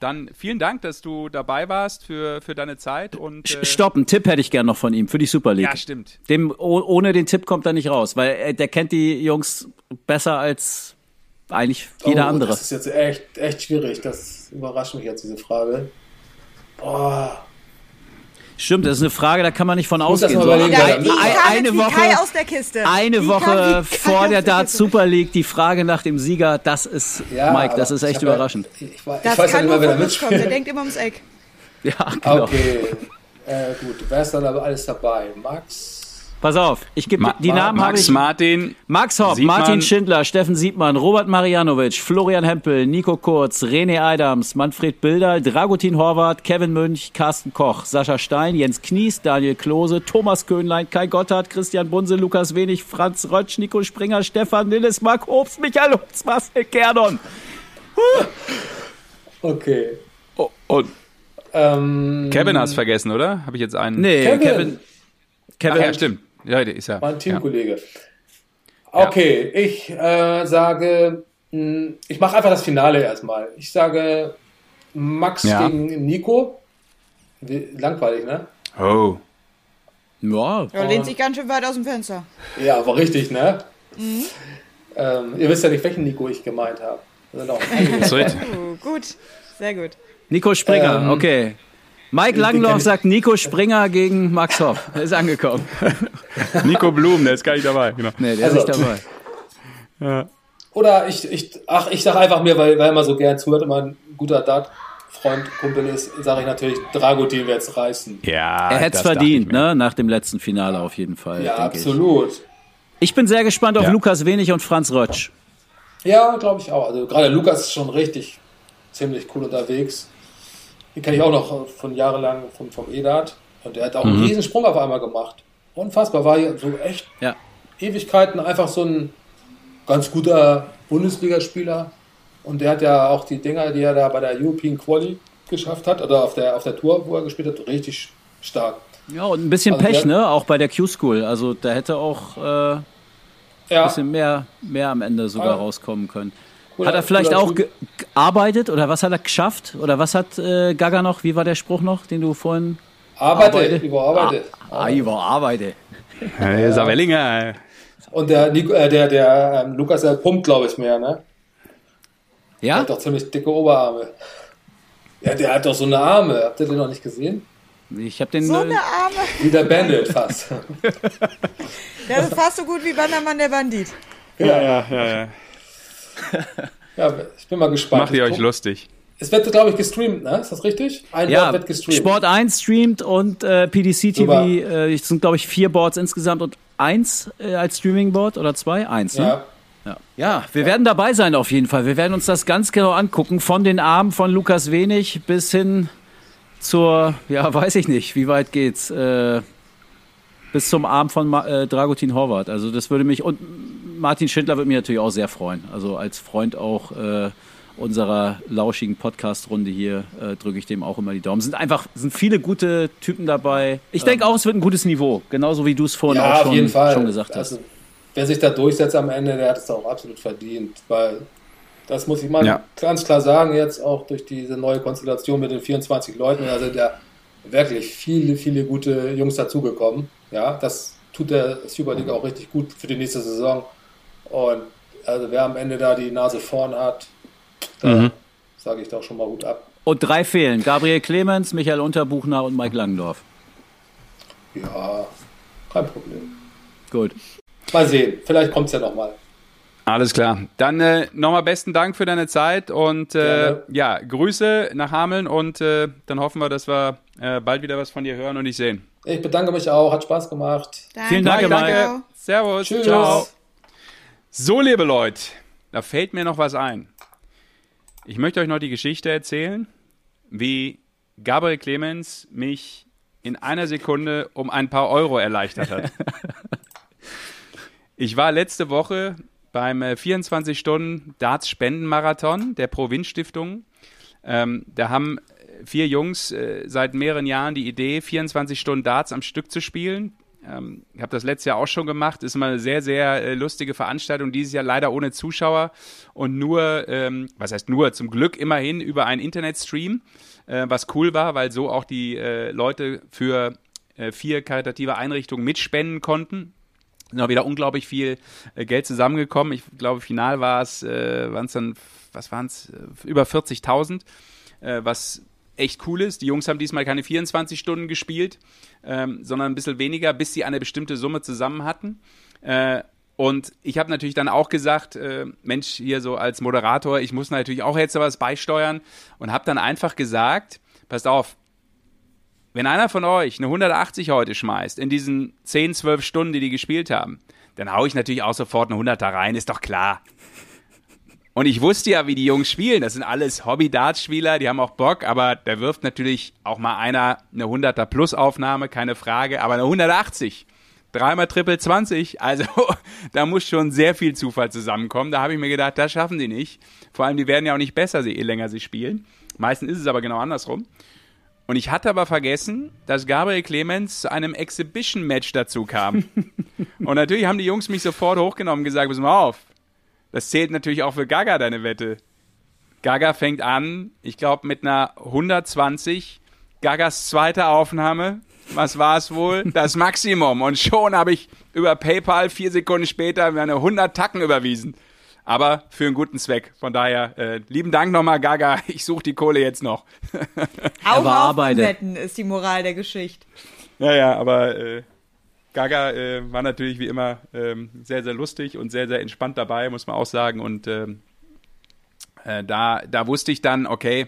dann vielen Dank, dass du dabei warst für, für deine Zeit. Und, äh Stopp, einen Tipp hätte ich gern noch von ihm für die Super League. Ja, stimmt. Dem, ohne den Tipp kommt er nicht raus, weil er, der kennt die Jungs besser als eigentlich jeder oh, andere. Das ist jetzt echt, echt schwierig. Das überrascht mich jetzt, diese Frage. Boah. Stimmt, das ist eine Frage, da kann man nicht von ausgehen. So, eine, eine Woche, aus der Kiste. Eine Woche vor der Dart Super League, die Frage nach dem Sieger, das ist, ja, Mike, das ist echt überraschend. Ja, ich, ich, das weiß kann nicht mehr, wer mitkommt. Der denkt immer ums Eck. Ja, genau. Okay, äh, gut, wer ist dann aber alles dabei? Max, Pass auf, ich gebe die Namen Max ich, Martin, Max Hopp, Siebmann. Martin Schindler, Steffen Siebmann, Robert Marianovic, Florian Hempel, Nico Kurz, René Adams, Manfred Bilder, Dragutin Horvath, Kevin Münch, Carsten Koch, Sascha Stein, Jens Knies, Daniel Klose, Thomas Köhnlein, Kai Gotthard, Christian Bunse, Lukas Wenig, Franz Rötsch, Nico Springer, Stefan Nilles, Marc Obst, Michael Obst, Marcel Kerdon. Okay. Oh, und ähm, Kevin hast vergessen, oder? Habe ich jetzt einen? Nee, Kevin. Kevin. Kevin. Ach ja, stimmt. Ja, der ist ja. Mein Teamkollege. Okay, ich äh, sage, mh, ich mache einfach das Finale erstmal. Ich sage Max Ja. gegen Nico. Langweilig, ne? Oh. Ja, Ja, lehnt sich ganz schön weit aus dem Fenster. Ja, aber richtig, ne? Ähm, ihr wisst ja nicht, welchen Nico ich gemeint habe. Das sind auch einige. So, Uh, gut, sehr gut. Nico Springer, Ähm, okay. Mike Langloch sagt Nico Springer gegen Max Hopp. Er ist angekommen. Nico Blum, der ist gar nicht dabei. Genau. Nee, der Also- ist nicht dabei. Oder ich, ich, ach, ich sage einfach mir, weil, weil er immer so gern zuhört, immer ein guter Dart-Freund, Kumpel ist, sage ich natürlich, Dragutin wird es reißen. Ja, Er hätte es verdient, ne? Nach dem letzten Finale auf jeden Fall. Ja, absolut. Ich. ich bin sehr gespannt auf Ja. Lukas Wenig und Franz Rötsch. Ja, glaube ich auch. Also gerade Lukas ist schon richtig ziemlich cool unterwegs. Den kenne ich auch noch von jahrelang vom, vom Edat. Und der hat auch einen riesen Sprung auf einmal gemacht. Unfassbar. War hier so echt Ja. Ewigkeiten einfach so ein ganz guter Bundesligaspieler. Und der hat ja auch die Dinger, die er da bei der European Quali geschafft hat, oder auf der, auf der Tour, wo er gespielt hat, richtig stark. Ja, und ein bisschen Also Pech, der- ne? Auch bei der Q-School. Also da hätte auch äh, ein Ja, bisschen mehr, mehr am Ende sogar Ah. rauskommen können. Cooler- hat er vielleicht auch ge gearbeitet oder was hat er geschafft? Oder was hat äh, Gaga noch? Wie war der Spruch noch, den du vorhin arbeitet, Arbeitet. überarbeitet. Ah, überarbeitet. Hey, Savellinger. Und der, Nico, äh, der, der ähm, Lukas, der pumpt, glaube ich, mehr, ne? Der Ja? hat doch ziemlich dicke Oberarme. Ja, der hat doch so eine Arme. Habt ihr den noch nicht gesehen? Ich habe den. So eine Arme. Wie der Bandit fast. Der ist fast so gut wie Bandermann der Bandit. Ja, ja, ja, ja. Ja, ich bin mal gespannt. Macht ihr euch lustig. Es wird, glaube ich, gestreamt, ne? Ist das richtig? Ein ja, Board wird gestreamt. Sport 1 streamt und äh, PDC TV, äh, es sind glaube ich vier Boards insgesamt und eins äh, als Streaming-Board oder zwei? Eins, ne? Ja. Ja. ja, wir werden dabei sein auf jeden Fall. Wir werden uns das ganz genau angucken, von den Armen von Lukas Wenig bis hin zur, ja, weiß ich nicht, wie weit geht's, äh, bis zum Arm von äh, Dragutin Horvath. Also das würde mich, und Martin Schindler würde mich natürlich auch sehr freuen. Also als Freund auch äh, unserer lauschigen Podcast-Runde hier äh, drücke ich dem auch immer die Daumen. Sind einfach, sind viele gute Typen dabei. Ich denke auch, es wird ein gutes Niveau, genauso wie du es vorhin ja, auch auf schon, jeden Fall. schon gesagt hast. Also, wer sich da durchsetzt am Ende, der hat es auch absolut verdient. Weil, das muss ich mal Ja. ganz klar sagen, jetzt auch durch diese neue Konstellation mit den 24 Leuten, da sind ja wirklich viele, viele gute Jungs dazugekommen. Ja, das tut der Super League auch richtig gut für die nächste Saison. Und also wer am Ende da die Nase vorn hat, da Mhm. sage ich doch schon mal gut ab. Und drei fehlen. Gabriel Clemens, Michael Unterbuchner und Mike Langendorf. Ja, kein Problem. Gut. Mal sehen, vielleicht kommt es ja nochmal. Alles klar. Dann äh, nochmal besten Dank für deine Zeit und äh, ja, Grüße nach Hameln und äh, dann hoffen wir, dass wir äh, bald wieder was von dir hören und dich sehen. Ich bedanke mich auch, hat Spaß gemacht. Danke. Vielen Dank, danke. Servus. Tschüss. Ciao. So, liebe Leute, da fällt mir noch was ein. Ich möchte euch noch die Geschichte erzählen, wie Gabriel Clemens mich in einer Sekunde um ein paar Euro erleichtert hat. Ich war letzte Woche beim äh, 24-Stunden-Darts-Spendenmarathon der Provinzstiftung. Ähm, da haben vier Jungs äh, seit mehreren Jahren die Idee, 24 Stunden Darts am Stück zu spielen. Ähm, ich habe das letztes Jahr auch schon gemacht. Ist immer eine sehr, sehr äh, lustige Veranstaltung. Dieses Jahr leider ohne Zuschauer und nur, ähm, was heißt nur, zum Glück immerhin über einen Internetstream, äh, was cool war, weil so auch die äh, Leute für äh, vier karitative Einrichtungen mitspenden konnten sind auch wieder unglaublich viel äh, Geld zusammengekommen. Ich glaube, final war es, äh, waren es dann, was waren es, äh, über 40.000, äh, was echt cool ist. Die Jungs haben diesmal keine 24 Stunden gespielt, ähm, sondern ein bisschen weniger, bis sie eine bestimmte Summe zusammen hatten. Äh, und ich habe natürlich dann auch gesagt, äh, Mensch, hier so als Moderator, ich muss natürlich auch jetzt was beisteuern und habe dann einfach gesagt, passt auf, wenn einer von euch eine 180 heute schmeißt, in diesen 10, 12 Stunden, die die gespielt haben, dann hau ich natürlich auch sofort eine 100er rein, ist doch klar. Und ich wusste ja, wie die Jungs spielen. Das sind alles Hobby-Darts-Spieler, die haben auch Bock, aber da wirft natürlich auch mal einer eine 100er Plus-Aufnahme, keine Frage, aber eine 180. Dreimal Triple 20, also da muss schon sehr viel Zufall zusammenkommen. Da habe ich mir gedacht, das schaffen die nicht. Vor allem, die werden ja auch nicht besser, je länger sie spielen. Meistens ist es aber genau andersrum. Und ich hatte aber vergessen, dass Gabriel Clemens zu einem Exhibition-Match dazu kam. und natürlich haben die Jungs mich sofort hochgenommen und gesagt, pass mal auf. Das zählt natürlich auch für Gaga, deine Wette. Gaga fängt an, ich glaube, mit einer 120. Gagas zweite Aufnahme. Was war es wohl? Das Maximum. Und schon habe ich über PayPal vier Sekunden später mir eine 100 Tacken überwiesen aber für einen guten Zweck. Von daher, äh, lieben Dank nochmal, Gaga. Ich suche die Kohle jetzt noch. Augen aufwetten ist die Moral der Geschichte. Ja, ja, aber äh, Gaga äh, war natürlich wie immer ähm, sehr, sehr lustig und sehr, sehr entspannt dabei, muss man auch sagen. Und ähm, äh, da, da wusste ich dann, okay,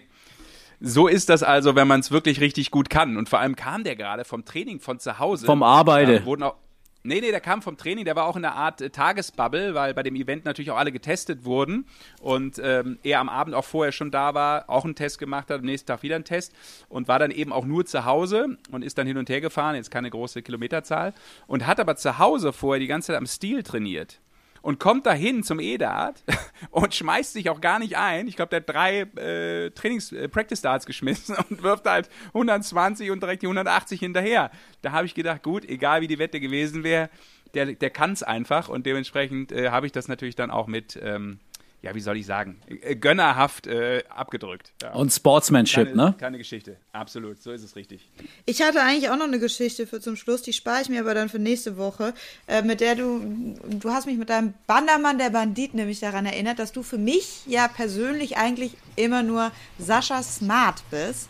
so ist das also, wenn man es wirklich richtig gut kann. Und vor allem kam der gerade vom Training von zu Hause. Vom Arbeite. Da wurden auch, Nee, nee, der kam vom Training, der war auch in einer Art äh, Tagesbubble, weil bei dem Event natürlich auch alle getestet wurden. Und ähm, er am Abend auch vorher schon da war, auch einen Test gemacht hat, am nächsten Tag wieder einen Test und war dann eben auch nur zu Hause und ist dann hin und her gefahren, jetzt keine große Kilometerzahl und hat aber zu Hause vorher die ganze Zeit am Stil trainiert und kommt dahin zum EDAT und schmeißt sich auch gar nicht ein. Ich glaube, der hat drei äh, Trainings äh, Practice Darts geschmissen und wirft halt 120 und direkt die 180 hinterher. Da habe ich gedacht, gut, egal wie die Wette gewesen wäre, der, der kann es einfach und dementsprechend äh, habe ich das natürlich dann auch mit ähm, ja, wie soll ich sagen, äh, gönnerhaft äh, abgedrückt. Ja. Und Sportsmanship, keine, ne? Keine Geschichte, absolut, so ist es richtig. Ich hatte eigentlich auch noch eine Geschichte für zum Schluss, die spare ich mir aber dann für nächste Woche, äh, mit der du, du hast mich mit deinem Bandermann der Bandit nämlich daran erinnert, dass du für mich ja persönlich eigentlich immer nur Sascha Smart bist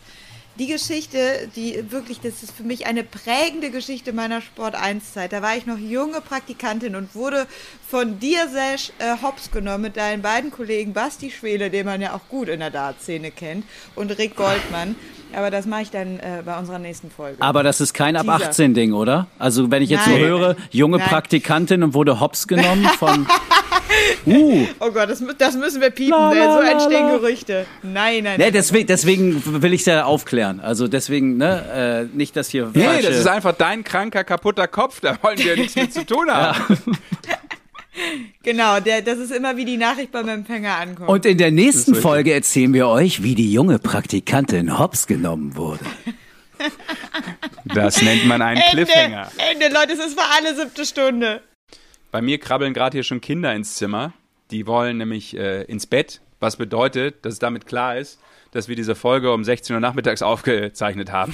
die Geschichte, die wirklich, das ist für mich eine prägende Geschichte meiner Sport 1 Zeit. Da war ich noch junge Praktikantin und wurde von dir, Sesh, äh, hops genommen mit deinen beiden Kollegen Basti Schwele, den man ja auch gut in der Dartszene kennt, und Rick Goldmann. Aber das mache ich dann äh, bei unserer nächsten Folge. Aber das ist kein ab 18 Ding, oder? Also wenn ich jetzt Nein. so höre, junge Nein. Praktikantin und wurde hops genommen von Uh. Oh Gott, das, das müssen wir piepen, La, la, so entstehen la. Gerüchte. Nein, nein, Nee, nein. deswegen, deswegen will ich es ja aufklären. Also deswegen, ne, äh, nicht, dass hier Nee, falsche- das ist einfach dein kranker, kaputter Kopf, da wollen wir nichts mit zu tun haben. Genau, der, das ist immer wie die Nachricht beim Empfänger ankommt. Und in der nächsten Folge erzählen wir euch, wie die junge Praktikantin hops genommen wurde. Das nennt man einen Cliffhanger. Ende, Ende, Leute, es ist für alle siebte Stunde. Bei mir krabbeln gerade hier schon Kinder ins Zimmer. Die wollen nämlich äh, ins Bett, was bedeutet, dass es damit klar ist, dass wir diese Folge um 16 Uhr nachmittags aufgezeichnet haben.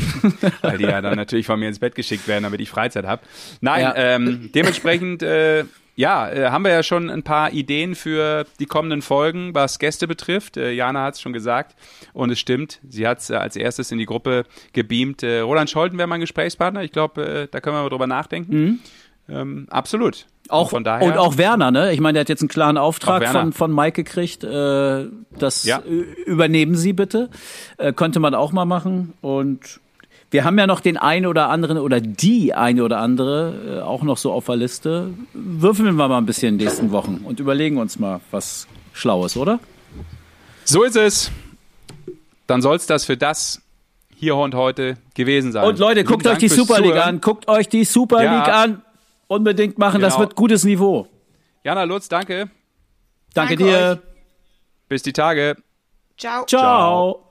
Weil die ja dann natürlich von mir ins Bett geschickt werden, damit ich Freizeit habe. Nein, Ja. ähm, dementsprechend, äh, ja, äh, haben wir ja schon ein paar Ideen für die kommenden Folgen, was Gäste betrifft. Äh, Jana hat es schon gesagt und es stimmt. Sie hat es äh, als erstes in die Gruppe gebeamt. Äh, Roland Scholten wäre mein Gesprächspartner. Ich glaube, äh, da können wir mal drüber nachdenken. Ähm, absolut. Auch, und von daher. und auch Werner, ne? Ich meine, der hat jetzt einen klaren Auftrag von, von Mike gekriegt. Äh, das Ja. übernehmen Sie bitte. Äh, könnte man auch mal machen. Und wir haben ja noch den einen oder anderen oder die eine oder andere äh, auch noch so auf der Liste. Würfeln wir mal ein bisschen in den nächsten Wochen und überlegen uns mal was Schlaues, oder? So ist es. Dann soll es das für das hier und heute gewesen sein. Und Leute, guckt euch Dank die fürs Super League an. Guckt euch die Super. League an. Unbedingt machen, das Genau. wird gutes Niveau. Jana Lutz, danke. Danke, Danke dir. euch. Bis die Tage. Ciao. Ciao.